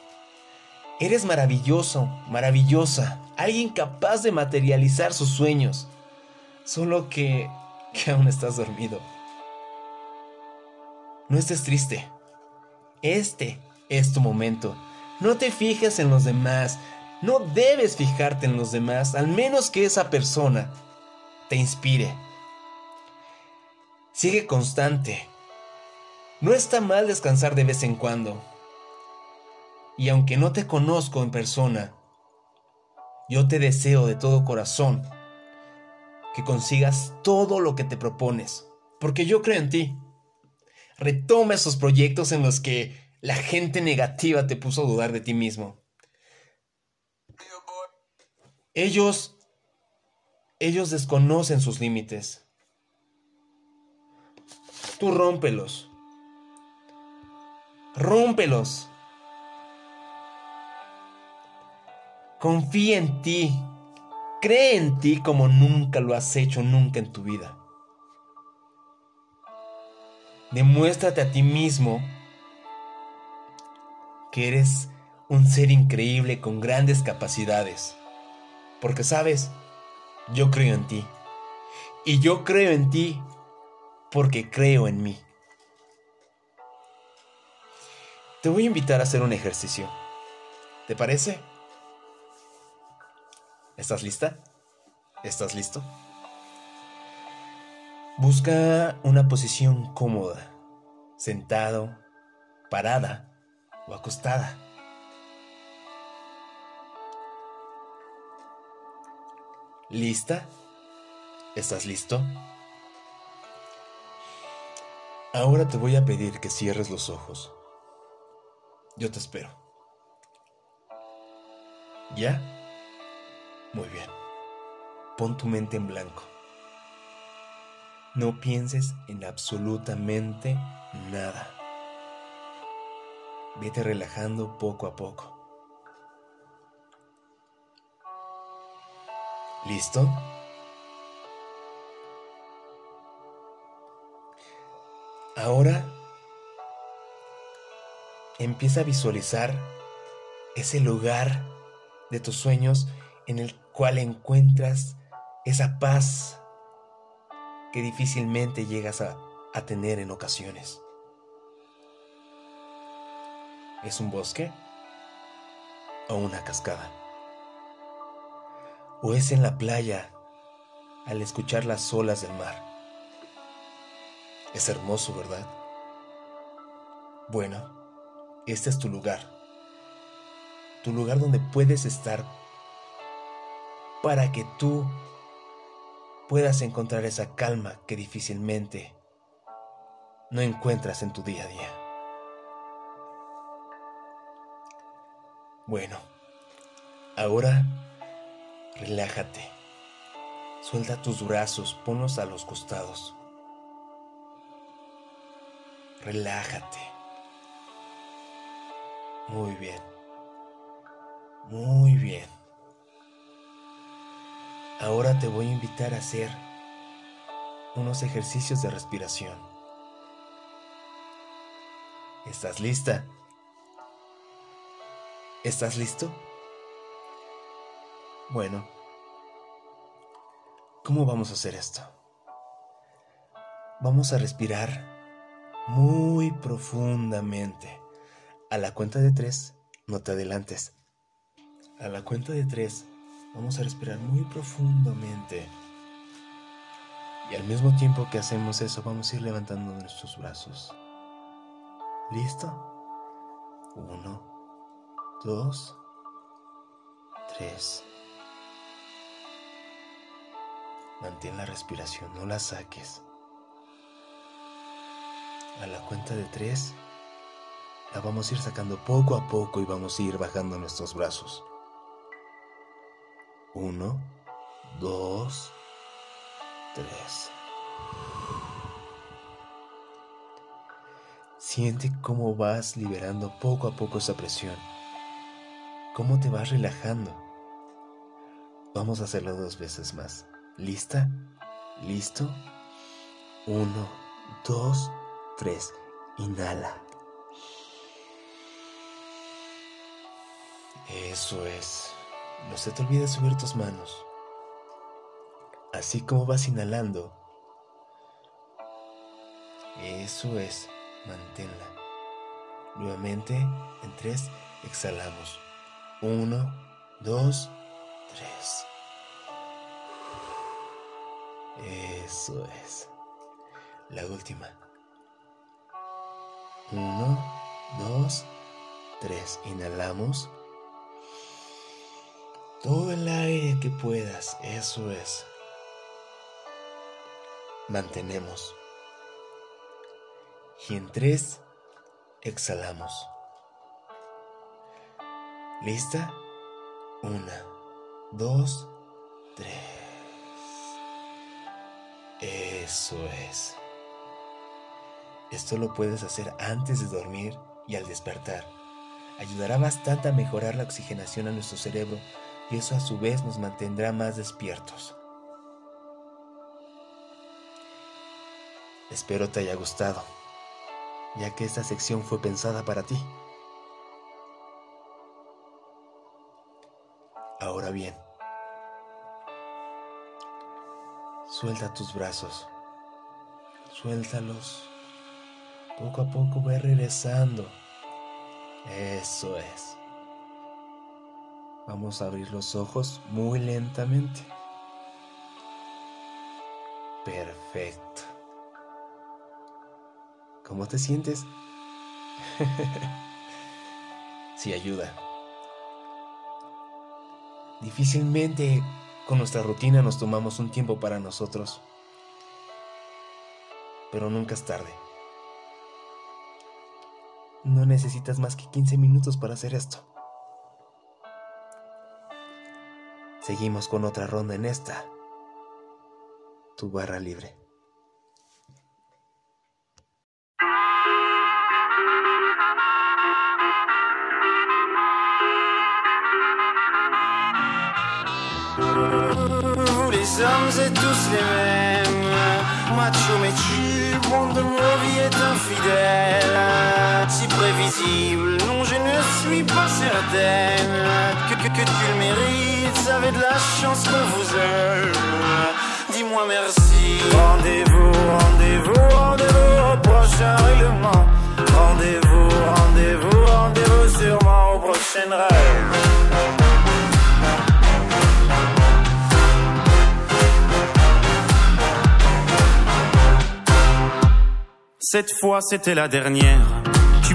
Eres maravilloso, maravillosa, alguien capaz de materializar sus sueños. Solo que que aún estás dormido. No estés triste. Este es tu momento. No te fijes en los demás. No debes fijarte en los demás, al menos que esa persona te inspire. Sigue constante. No está mal descansar de vez en cuando. Y aunque no te conozco en persona, yo te deseo de todo corazón que consigas todo lo que te propones, porque yo creo en ti. Retoma esos proyectos en los que la gente negativa te puso a dudar de ti mismo. Ellos ellos desconocen sus límites. Tú rómpelos. Rómpelos. Confía en ti. Cree en ti como nunca lo has hecho nunca en tu vida. Demuéstrate a ti mismo que eres un ser increíble con grandes capacidades. Porque sabes, yo creo en ti. Y yo creo en ti porque creo en mí. Te voy a invitar a hacer un ejercicio. ¿Te parece? ¿Estás lista? ¿Estás listo? Busca una posición cómoda, sentado, parada o acostada. ¿Lista? ¿Estás listo? Ahora te voy a pedir que cierres los ojos. Yo te espero. ¿Ya? Muy bien. Pon tu mente en blanco. No pienses en absolutamente nada. Vete relajando poco a poco. ¿Listo? Ahora empieza a visualizar ese lugar de tus sueños en el cual encuentras esa paz que difícilmente llegas a, a tener en ocasiones. ¿Es un bosque o una cascada? ¿O es en la playa al escuchar las olas del mar? Es hermoso, ¿verdad? Bueno, este es tu lugar. Tu lugar donde puedes estar para que tú puedas encontrar esa calma que difícilmente no encuentras en tu día a día. Bueno, ahora relájate. Suelta tus brazos, ponlos a los costados. Relájate. Muy bien. Muy bien. Ahora te voy a invitar a hacer unos ejercicios de respiración. ¿Estás lista? ¿Estás listo? Bueno, ¿cómo vamos a hacer esto? Vamos a respirar muy profundamente. A la cuenta de tres, no te adelantes. A la cuenta de tres, vamos a respirar muy profundamente. Y al mismo tiempo que hacemos eso, vamos a ir levantando nuestros brazos. ¿Listo? Uno, dos, tres. Mantén la respiración, no la saques. A la cuenta de tres, la vamos a ir sacando poco a poco y vamos a ir bajando nuestros brazos. Uno, dos, tres. Siente cómo vas liberando poco a poco esa presión. Cómo te vas relajando. Vamos a hacerlo dos veces más. ¿Lista? ¿Listo? Uno, dos, tres. Inhala. Eso es. No se te olvide subir tus manos. Así como vas inhalando, Eso es, manténla. Nuevamente, en tres, exhalamos. Uno, dos, tres. Eso es. La última. Uno, dos, tres. Inhalamos. Todo el aire que puedas. Eso es. Mantenemos. Y en tres, exhalamos. ¿Lista? Una, dos, tres. Eso es. Esto lo puedes hacer antes de dormir y al despertar. Ayudará bastante a mejorar la oxigenación a nuestro cerebro y eso a su vez nos mantendrá más despiertos. Espero te haya gustado, ya que esta sección fue pensada para ti. Ahora bien, suelta tus brazos, suéltalos. Poco a poco ve regresando. Eso es. Vamos a abrir los ojos muy lentamente. Perfecto. ¿Cómo te sientes? sí ayuda. Difícilmente con nuestra rutina nos tomamos un tiempo para nosotros. Pero nunca es tarde. No necesitas más que 15 minutos para hacer esto. Seguimos con otra ronda en esta. Tu barra libre. Les hommes êtes tous les mêmes Macho mais chill, monde de ma vie est infidèle Si prévisible, suis pas certaine Que, que, que tu le mérites, avez de la chance qu'on vous aime. Dis-moi merci. Rendez-vous, rendez-vous, rendez-vous au prochain règlement. Rendez-vous, rendez-vous, rendez-vous sûrement au prochain rêve Cette fois c'était la dernière.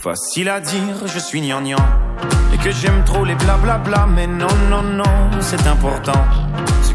Facile à dire, je suis gnangnan. Et que j'aime trop les blablabla Mais non, non, non, c'est important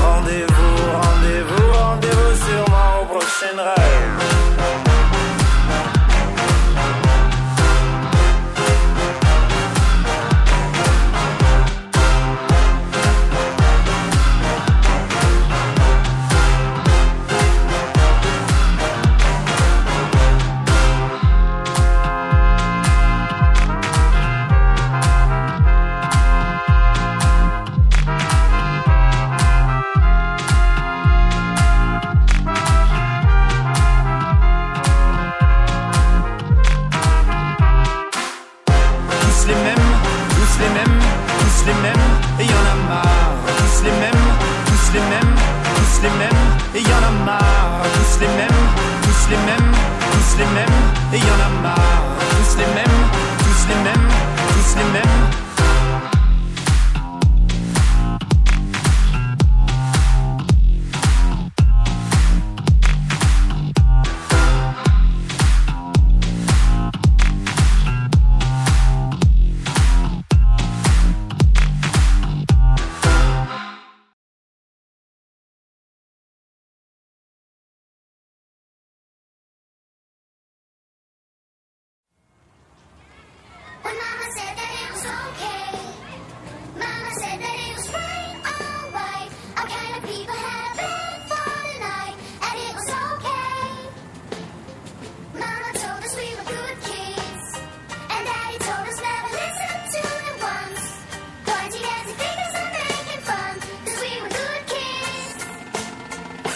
Rendez-vous, rendez-vous, rendez-vous sûrement au prochain rêve. Tous les mêmes, et y en a marre, tous les mêmes, tous les mêmes, tous les mêmes.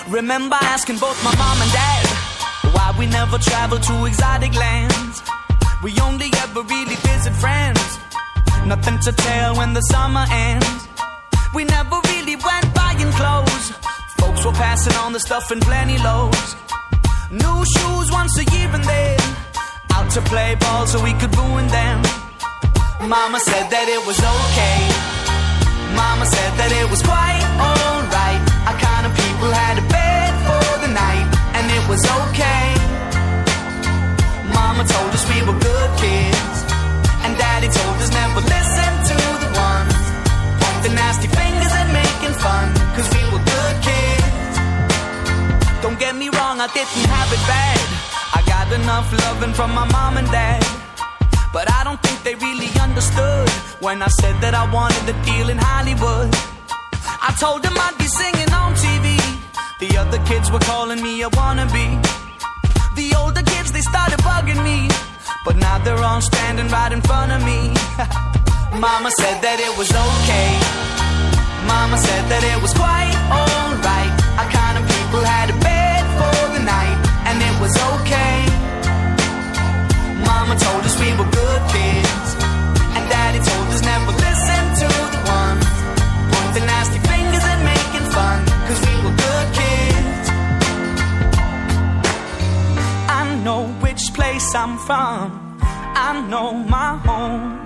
Remember asking both my mom and dad why we never travel to exotic lands. We only ever really visit friends. Nothing to tell when the summer ends. We never really went buying clothes. Folks were passing on the stuff in plenty loads. New shoes once a year and then out to play ball so we could ruin them. Mama said that it was okay. Mama said that it was quite alright. Was okay. Mama told us we were good kids, and Daddy told us never listen to the ones pointing nasty fingers and making fun, cause we were good kids. Don't get me wrong, I didn't have it bad. I got enough loving from my mom and dad. But I don't think they really understood when I said that I wanted a deal in Hollywood. I told them I'd be singing on TV. The other kids were calling me a wannabe. The older kids, they started bugging me. But now they're all standing right in front of me. Mama said that it was okay. Mama said that it was quite alright. Our kind of people had a bed for the night, and it was okay. Mama told us we were good kids, place I'm from, I know my home.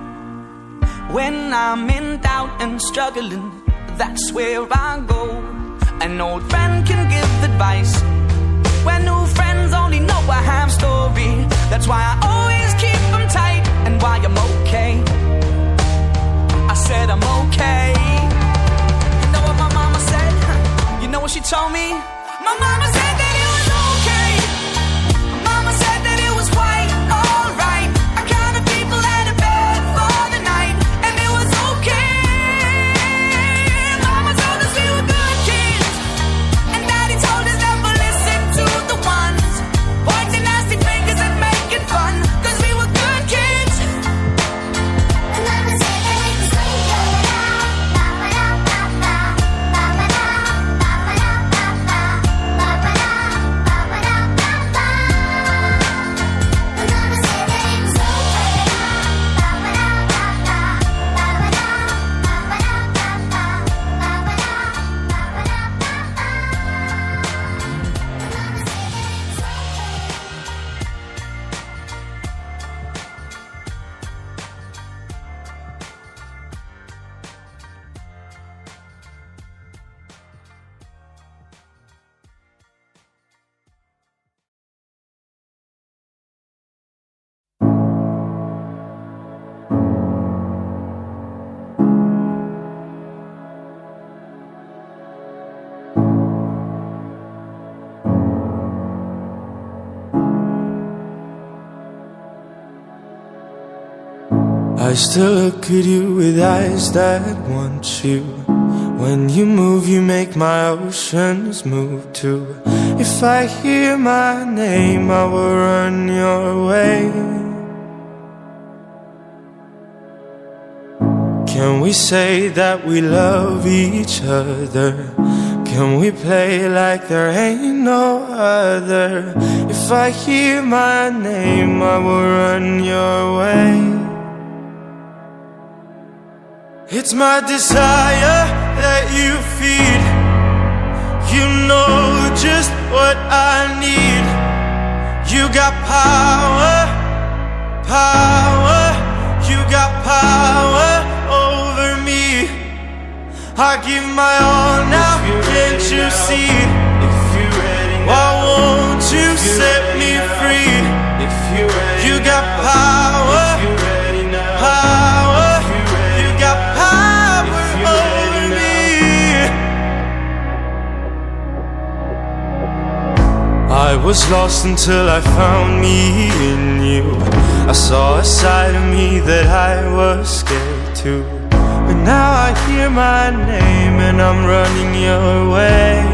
When I'm in doubt and struggling, that's where I go. An old friend can give advice when new friends only know a half story. That's why I always keep them tight and why I'm okay. I said I'm okay. You know what my mama said? You know what she told me? My mama said I still look at you with eyes that want you. When you move, you make my oceans move too. If I hear my name, I will run your way. Can we say that we love each other? Can we play like there ain't no other? If I hear my name, I will run your way. It's my desire that you feed. You know just what I need. You got power, power. You got power over me. I give my all now, can't you see? Why won't you set me free? You got power, power. I was lost until I found me in you. I saw a side of me that I was scared to. But now I hear my name and I'm running your way.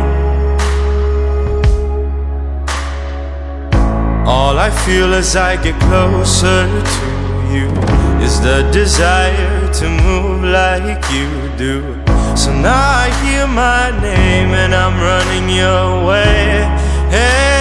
All I feel as I get closer to you is the desire to move like you do. So now I hear my name and I'm running your way. Hey,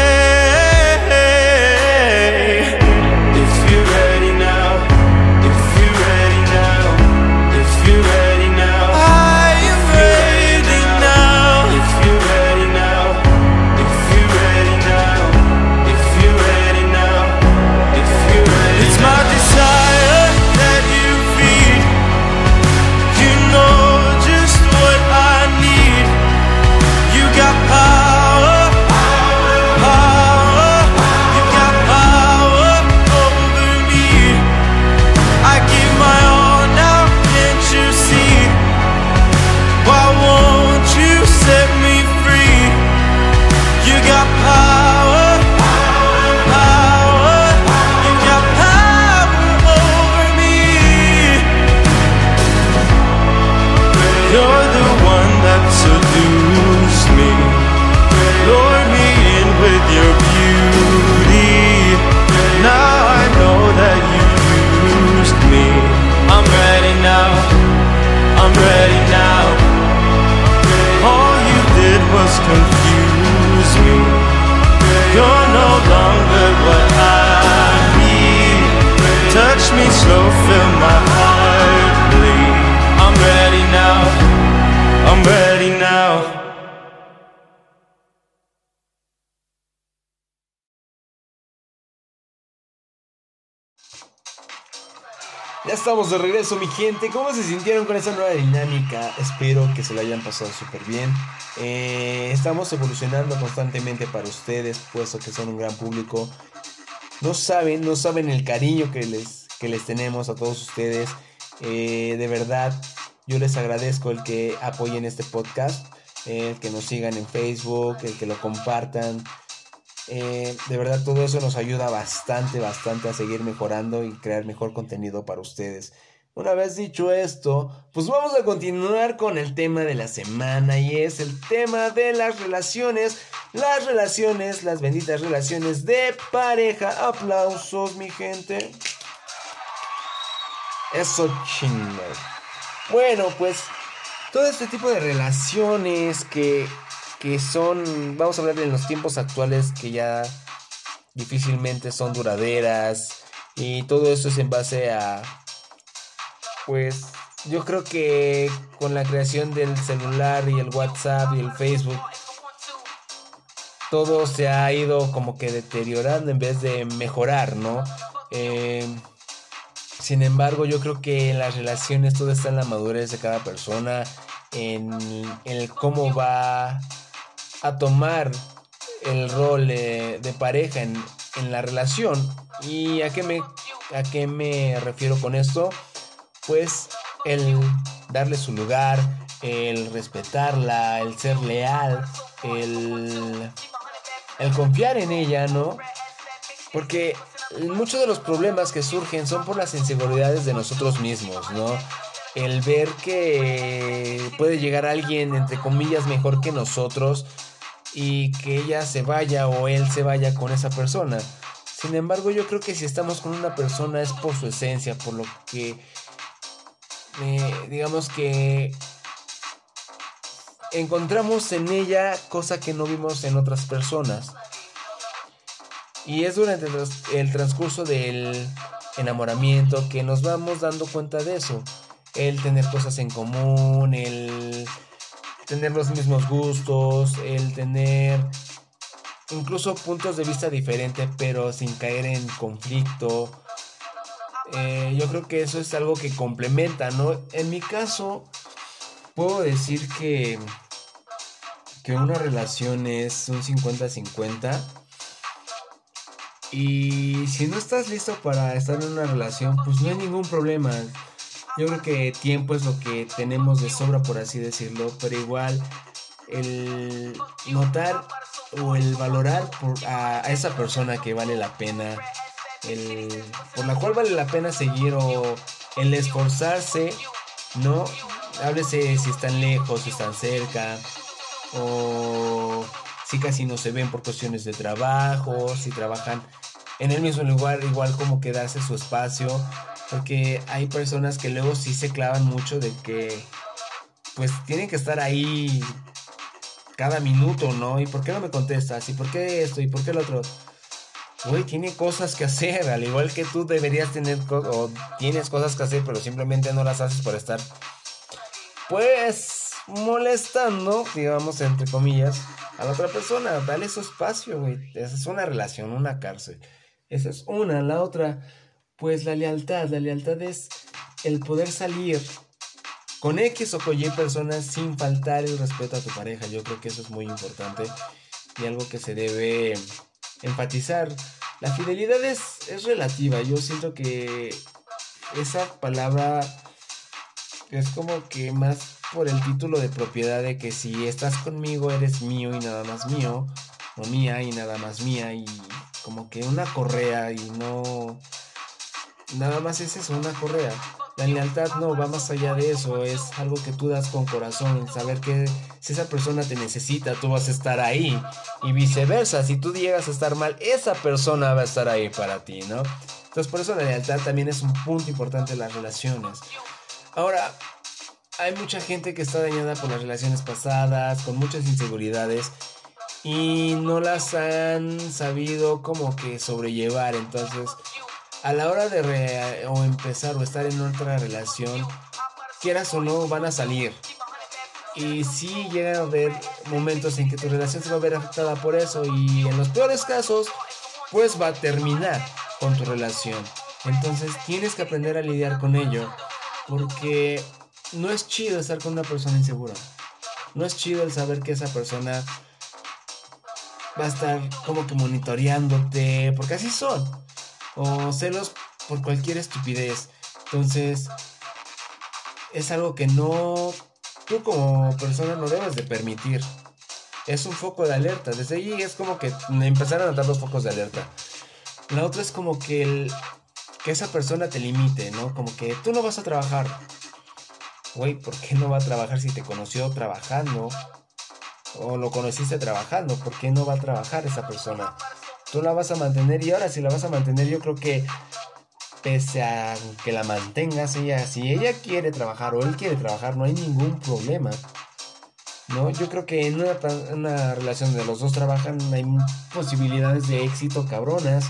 Ya estamos de regreso, mi gente. ¿Cómo se sintieron con esa nueva dinámica? Espero que se lo hayan pasado súper bien. Eh, estamos evolucionando constantemente para ustedes, puesto que son un gran público. No saben, no saben el cariño que les, que les tenemos a todos ustedes. Eh, de verdad, yo les agradezco el que apoyen este podcast, eh, el que nos sigan en Facebook, el que lo compartan. Eh, de verdad todo eso nos ayuda bastante, bastante a seguir mejorando y crear mejor contenido para ustedes. Una vez dicho esto, pues vamos a continuar con el tema de la semana y es el tema de las relaciones, las relaciones, las benditas relaciones de pareja. Aplausos, mi gente. Eso chingo. Bueno, pues todo este tipo de relaciones que, que son, vamos a hablar de los tiempos actuales que ya difícilmente son duraderas y todo eso es en base a, pues yo creo que con la creación del celular y el WhatsApp y el Facebook, todo se ha ido como que deteriorando en vez de mejorar, ¿no? Eh, sin embargo, yo creo que en las relaciones todo está en la madurez de cada persona, en, el cómo va a tomar el rol de, de pareja en, en la relación. ¿Y a qué, me, a qué me refiero con esto? Pues el darle su lugar, el respetarla, el ser leal, el, el confiar en ella, ¿no? Porque muchos de los problemas que surgen son por las inseguridades de nosotros mismos, ¿no? El ver que puede llegar alguien, entre comillas, mejor que nosotros y que ella se vaya o él se vaya con esa persona. Sin embargo, yo creo que si estamos con una persona es por su esencia, por lo que, eh, digamos que encontramos en ella cosa que no vimos en otras personas. Y es durante el, transcurso del enamoramiento que nos vamos dando cuenta de eso. El tener cosas en común, el, tener los mismos gustos, el tener incluso puntos de vista diferentes, pero sin caer en conflicto. Eh, yo creo que eso es algo que complementa, ¿no? En mi caso, puedo decir que, que una relación es un 50-50. Y si no estás listo para estar en una relación, pues no hay ningún problema. Yo creo que tiempo es lo que tenemos de sobra, por así decirlo, pero igual el notar o el valorar a esa persona que vale la pena, el, por la cual vale la pena seguir o el esforzarse, ¿no? Háblese si están lejos, si están cerca, o si casi no se ven por cuestiones de trabajo, si trabajan en el mismo lugar, igual como que darse su espacio, porque hay personas que luego sí se clavan mucho de que pues tienen que estar ahí cada minuto, ¿no? ¿Y por qué no me contestas? ¿Y por qué esto? ¿Y por qué lo otro? Güey, tiene cosas que hacer, al igual que tú deberías tener o tienes cosas que hacer, pero simplemente no las haces por estar, pues, molestando, digamos, entre comillas, a la otra persona. Dale su espacio, güey. Esa es una relación, una cárcel. Esa es una. La otra, pues, la lealtad. La lealtad es el poder salir con X o con Y personas sin faltar el respeto a tu pareja. Yo creo que eso es muy importante y algo que se debe enfatizar. La fidelidad es, es relativa. Yo siento que esa palabra es como que más por el título de propiedad de que si estás conmigo eres mío y nada más mío, o mía y nada más mía, y como que una correa y no... Nada más es eso, una correa. La lealtad no va más allá de eso, es algo que tú das con corazón, saber que si esa persona te necesita, tú vas a estar ahí. Y viceversa, si tú llegas a estar mal, esa persona va a estar ahí para ti, ¿no? Entonces por eso la lealtad también es un punto importante en las relaciones. Ahora, hay mucha gente que está dañada por las relaciones pasadas, con muchas inseguridades y no las han sabido como que sobrellevar. Entonces, a la hora de o empezar o estar en otra relación, quieras o no, van a salir. Y sí llegan a haber momentos en que tu relación se va a ver afectada por eso y en los peores casos, pues va a terminar con tu relación. Entonces tienes que aprender a lidiar con ello porque no es chido estar con una persona insegura. No es chido el saber que esa persona va a estar como que monitoreándote, porque así son. O celos por cualquier estupidez. Entonces, es algo que no, tú como persona no debes de permitir. Es un foco de alerta. Desde ahí es como que empezar a notar los focos de alerta. La otra es como que el, que esa persona te limite, ¿no? Como que tú no vas a trabajar. Güey, ¿por qué no va a trabajar si te conoció trabajando? O lo conociste trabajando, ¿por qué no va a trabajar esa persona? Tú la vas a mantener y ahora si la vas a mantener yo creo que pese a que la mantengas ella, si ella quiere trabajar o él quiere trabajar, no hay ningún problema. ¿No? Yo creo que en una, una relación donde los dos trabajan hay posibilidades de éxito cabronas.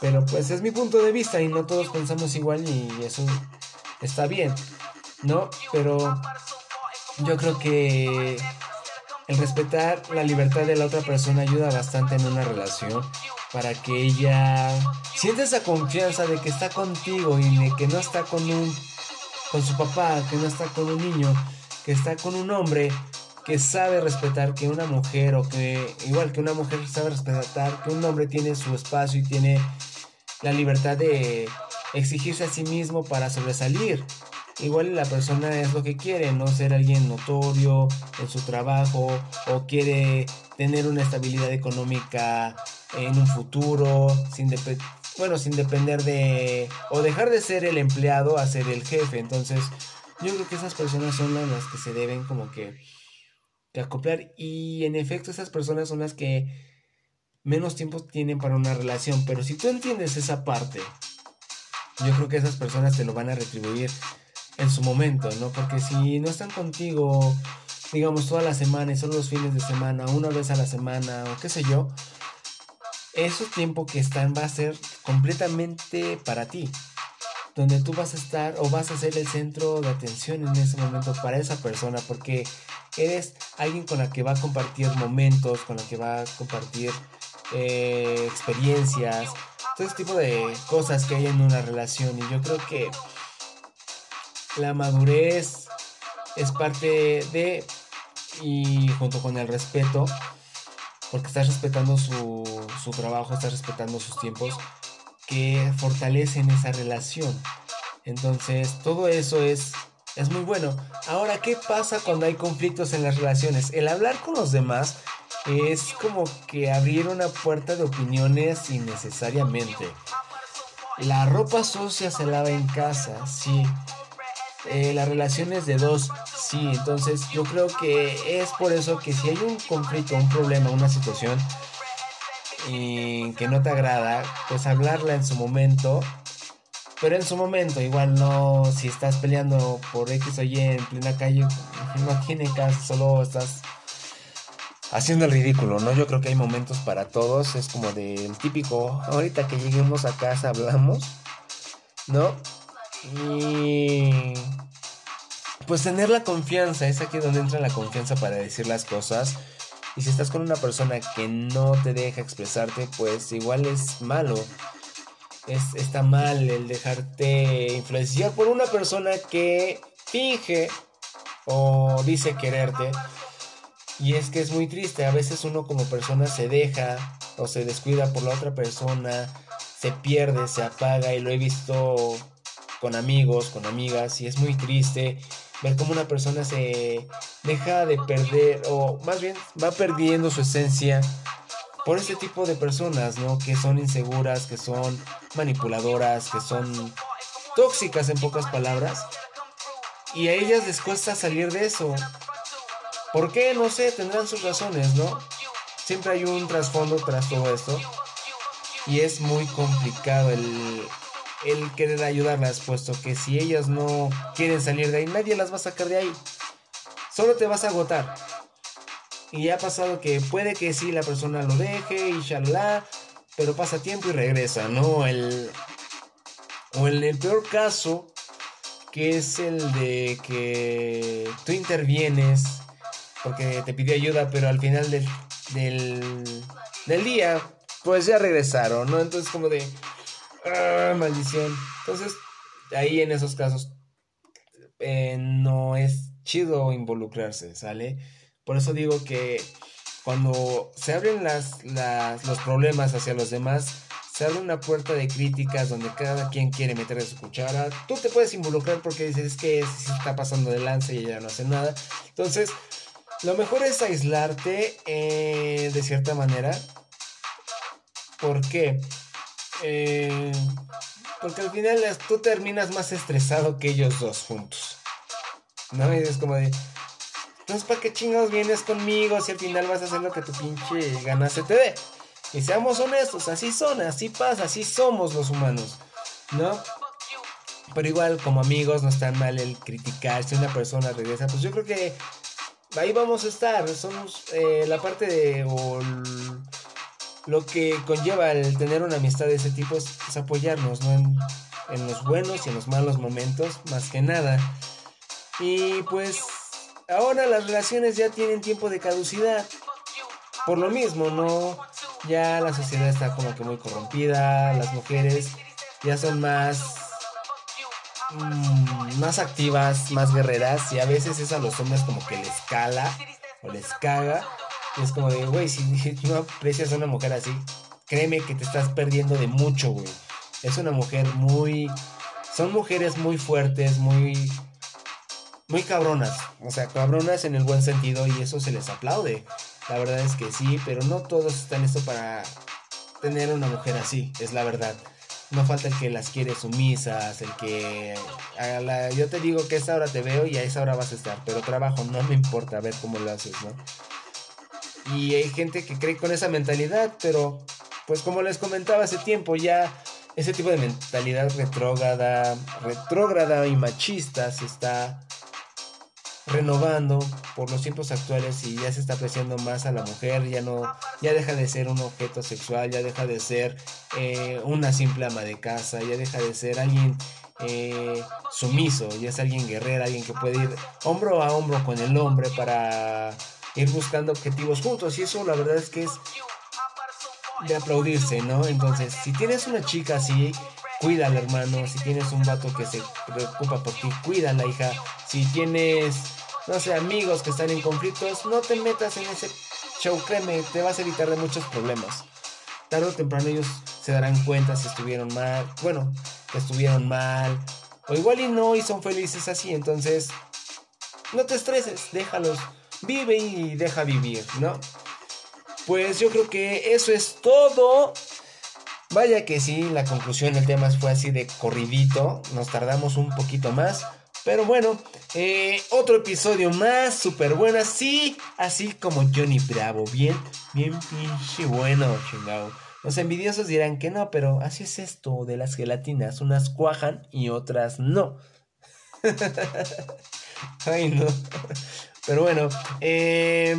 Pero pues es mi punto de vista y no todos pensamos igual y eso está bien, ¿no? Pero yo creo que el respetar la libertad de la otra persona ayuda bastante en una relación para que ella sienta esa confianza de que está contigo y de que no está con un con su papá, que no está con un niño, que está con un hombre que sabe respetar que una mujer o que igual que una mujer sabe respetar que un hombre tiene su espacio y tiene la libertad de exigirse a sí mismo para sobresalir. Igual la persona es lo que quiere, no ser alguien notorio en su trabajo o quiere tener una estabilidad económica en un futuro, sin bueno, sin depender de o dejar de ser el empleado a ser el jefe. Entonces, yo creo que esas personas son las que se deben como que, que acoplar. Y en efecto esas personas son las que menos tiempo tienen para una relación, pero si tú entiendes esa parte, yo creo que esas personas te lo van a retribuir en su momento, ¿no? Porque si no están contigo, digamos, toda la semana y solo los fines de semana, una vez a la semana o qué sé yo, ese tiempo que están va a ser completamente para ti. Donde tú vas a estar o vas a ser el centro de atención en ese momento para esa persona. Porque eres alguien con la que va a compartir momentos, con la que va a compartir eh, experiencias, todo ese tipo de cosas que hay en una relación. Y yo creo que la madurez es parte de, y junto con el respeto, porque estás respetando su, su trabajo, estás respetando sus tiempos, que fortalecen esa relación. Entonces, todo eso es, es muy bueno. Ahora, ¿qué pasa cuando hay conflictos en las relaciones? El hablar con los demás es como que abrir una puerta de opiniones innecesariamente. La ropa sucia se lava en casa, sí. Eh, las relaciones de dos, sí. Entonces yo creo que es por eso que si hay un conflicto, un problema, una situación y que no te agrada, pues hablarla en su momento. Pero en su momento, igual no, si estás peleando por X o Y en plena calle, no tiene caso, solo estás haciendo el ridículo, ¿no? Yo creo que hay momentos para todos, es como del típico, ahorita que lleguemos a casa hablamos, ¿no? Y pues tener la confianza, es aquí donde entra la confianza para decir las cosas. Y si estás con una persona que no te deja expresarte, pues igual es malo. Es, está mal el dejarte influenciar por una persona que finge o dice quererte. Y es que es muy triste, a veces uno como persona se deja o se descuida por la otra persona, se pierde, se apaga y lo he visto con amigos, con amigas y es muy triste ver cómo una persona se deja de perder o más bien va perdiendo su esencia por este tipo de personas, ¿no? Que son inseguras, que son manipuladoras, que son tóxicas en pocas palabras. Y a ellas les cuesta salir de eso. ¿Por qué? No sé, tendrán sus razones, ¿no? Siempre hay un trasfondo tras todo esto. Y es muy complicado el, el querer ayudarlas, puesto que si ellas no quieren salir de ahí, nadie las va a sacar de ahí. Solo te vas a agotar. Y ya ha pasado que puede que sí la persona lo deje y shalala, pero pasa tiempo y regresa, ¿no? El, o el peor caso, que es el de que tú intervienes porque te pidió ayuda, pero al final del, del, del día, pues ya regresaron, ¿no? Entonces como de, ah, maldición. Entonces, ahí en esos casos eh, no es chido involucrarse, ¿sale? Por eso digo que cuando se abren las, las, los problemas hacia los demás, se abre una puerta de críticas donde cada quien quiere meter su cuchara. Tú te puedes involucrar porque dices es que se está pasando de lanza y ella no hace nada. Entonces, lo mejor es aislarte eh, de cierta manera. ¿Por qué? Eh, porque al final tú terminas más estresado que ellos dos juntos. ¿No? Y es como de. Entonces, ¿para qué chingados vienes conmigo si al final vas a hacer lo que tu pinche gana se te dé? Y seamos honestos, así son, así pasa, así somos los humanos, ¿no? Pero igual, como amigos, no está mal el criticar. Si una persona regresa, pues yo creo que ahí vamos a estar. Somos eh, la parte de. o lo que conlleva el tener una amistad de ese tipo es, apoyarnos, ¿no? En, en los buenos y en los malos momentos, más que nada. Y pues ahora las relaciones ya tienen tiempo de caducidad. Por lo mismo, ¿no? Ya la sociedad está como que muy corrompida, las mujeres ya son más mm, más activas, más guerreras y a veces es a los hombres como que les cala o les caga. Y es como de, güey, si no aprecias a una mujer así, créeme que te estás perdiendo de mucho, güey. Es una mujer muy... Son mujeres muy fuertes, muy... Muy cabronas. O sea, cabronas en el buen sentido y eso se les aplaude. La verdad es que sí, pero no todos están listos para tener una mujer así, es la verdad. No falta el que las quiere sumisas, el que... a la- yo te digo que a esa hora te veo y a esa hora vas a estar, pero trabajo, no me importa ver cómo lo haces, ¿no? Y hay gente que cree con esa mentalidad, pero pues como les comentaba hace tiempo, ya ese tipo de mentalidad retrógrada, retrógrada y machista se está renovando por los tiempos actuales y ya se está apreciando más a la mujer, ya no, ya deja de ser un objeto sexual, ya deja de ser eh, una simple ama de casa, ya deja de ser alguien eh, sumiso y es alguien guerrero, alguien que puede ir hombro a hombro con el hombre para ir buscando objetivos juntos. Y eso la verdad es que es de aplaudirse, ¿no? Entonces, si tienes una chica así, cuídala, hermano. Si tienes un vato que se preocupa por ti, cuídala, hija. Si tienes, no sé, amigos que están en conflictos, no te metas en ese show, créeme, te vas a evitar de muchos problemas. Tarde o temprano ellos se darán cuenta si estuvieron mal, bueno, que estuvieron mal, o igual y no, y son felices así, entonces, no te estreses, déjalos, vive y deja vivir, ¿no? Pues yo creo que eso es todo. Vaya que sí, la conclusión del tema fue así de corridito. Nos tardamos un poquito más. Pero bueno, eh, otro episodio más, súper bueno. Así, así como Johnny Bravo. Bien, bien pinche bueno, chingado. Los envidiosos dirán que no, pero así es esto de las gelatinas. Unas cuajan y otras no. Ay, no. Pero bueno, eh,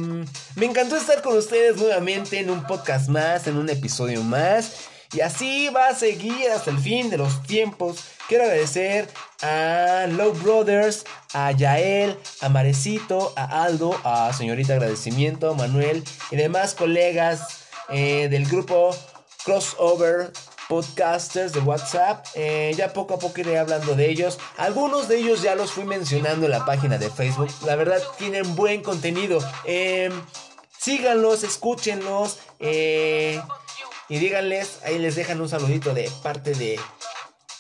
me encantó estar con ustedes nuevamente en un podcast más, en un episodio más. Y así va a seguir hasta el fin de los tiempos. Quiero agradecer a Low Brothers, a Yael, a Marecito, a Aldo, a Señorita Agradecimiento, a Manuel y demás colegas eh, del grupo Crossover podcasters de WhatsApp. Eh, ya poco a poco iré hablando de ellos. Algunos de ellos ya los fui mencionando en la página de Facebook. La verdad tienen buen contenido. Eh, síganlos, escúchenlos. eh, y díganles, ahí les dejan un saludito de parte de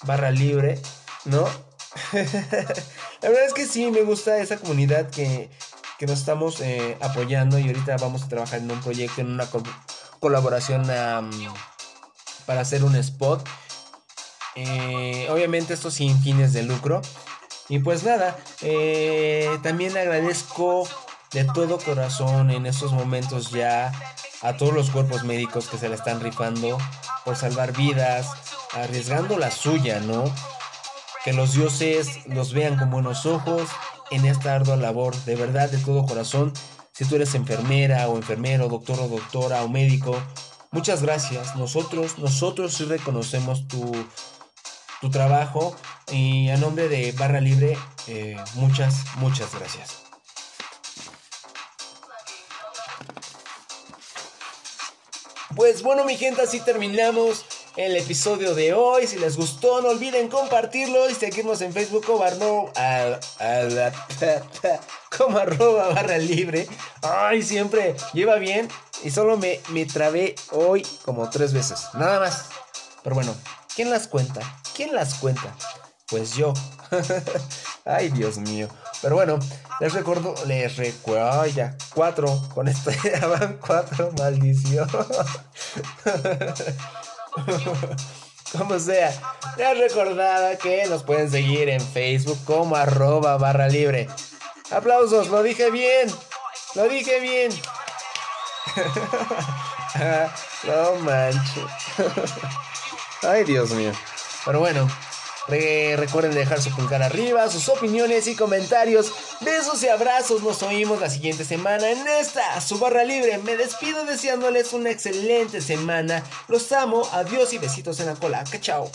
Barra Libre, ¿no? la verdad es que sí, me gusta esa comunidad que, que nos estamos eh, apoyando y ahorita vamos a trabajar en un proyecto, en una col- colaboración para hacer un spot. Eh, obviamente esto sin fines de lucro. Y pues nada, eh, también agradezco de todo corazón en estos momentos ya a todos los cuerpos médicos que se la están rifando por salvar vidas, arriesgando la suya, ¿no? Que los dioses los vean con buenos ojos en esta ardua labor, de verdad, de todo corazón. Si tú eres enfermera o enfermero, doctor o doctora o médico, muchas gracias. Nosotros, nosotros sí reconocemos tu, tu trabajo y a nombre de Barra Libre, eh, muchas, muchas gracias. Pues bueno, mi gente, así terminamos el episodio de hoy. Si les gustó, no olviden compartirlo y seguirnos en Facebook como, arno- a- a la- como arroba barra libre. Ay, siempre lleva bien y solo me, me trabé hoy como tres veces. Nada más. Pero bueno, ¿quién las cuenta? ¿Quién las cuenta? Pues yo. Ay, Dios mío. Pero bueno, les recuerdo, les recuerdo, ya, cuatro, con esto ya van cuatro, maldición. Como sea, les recordaba que nos pueden seguir en Facebook como arroba barra libre. Aplausos, lo dije bien, lo dije bien. no manches. Ay, Dios mío. Pero bueno, re- recuerden dejar su pulgar arriba, sus opiniones y comentarios. Besos y abrazos. Nos oímos la siguiente semana en esta, su barra libre. Me despido deseándoles una excelente semana. Los amo. Adiós y besitos en la cola. Chao.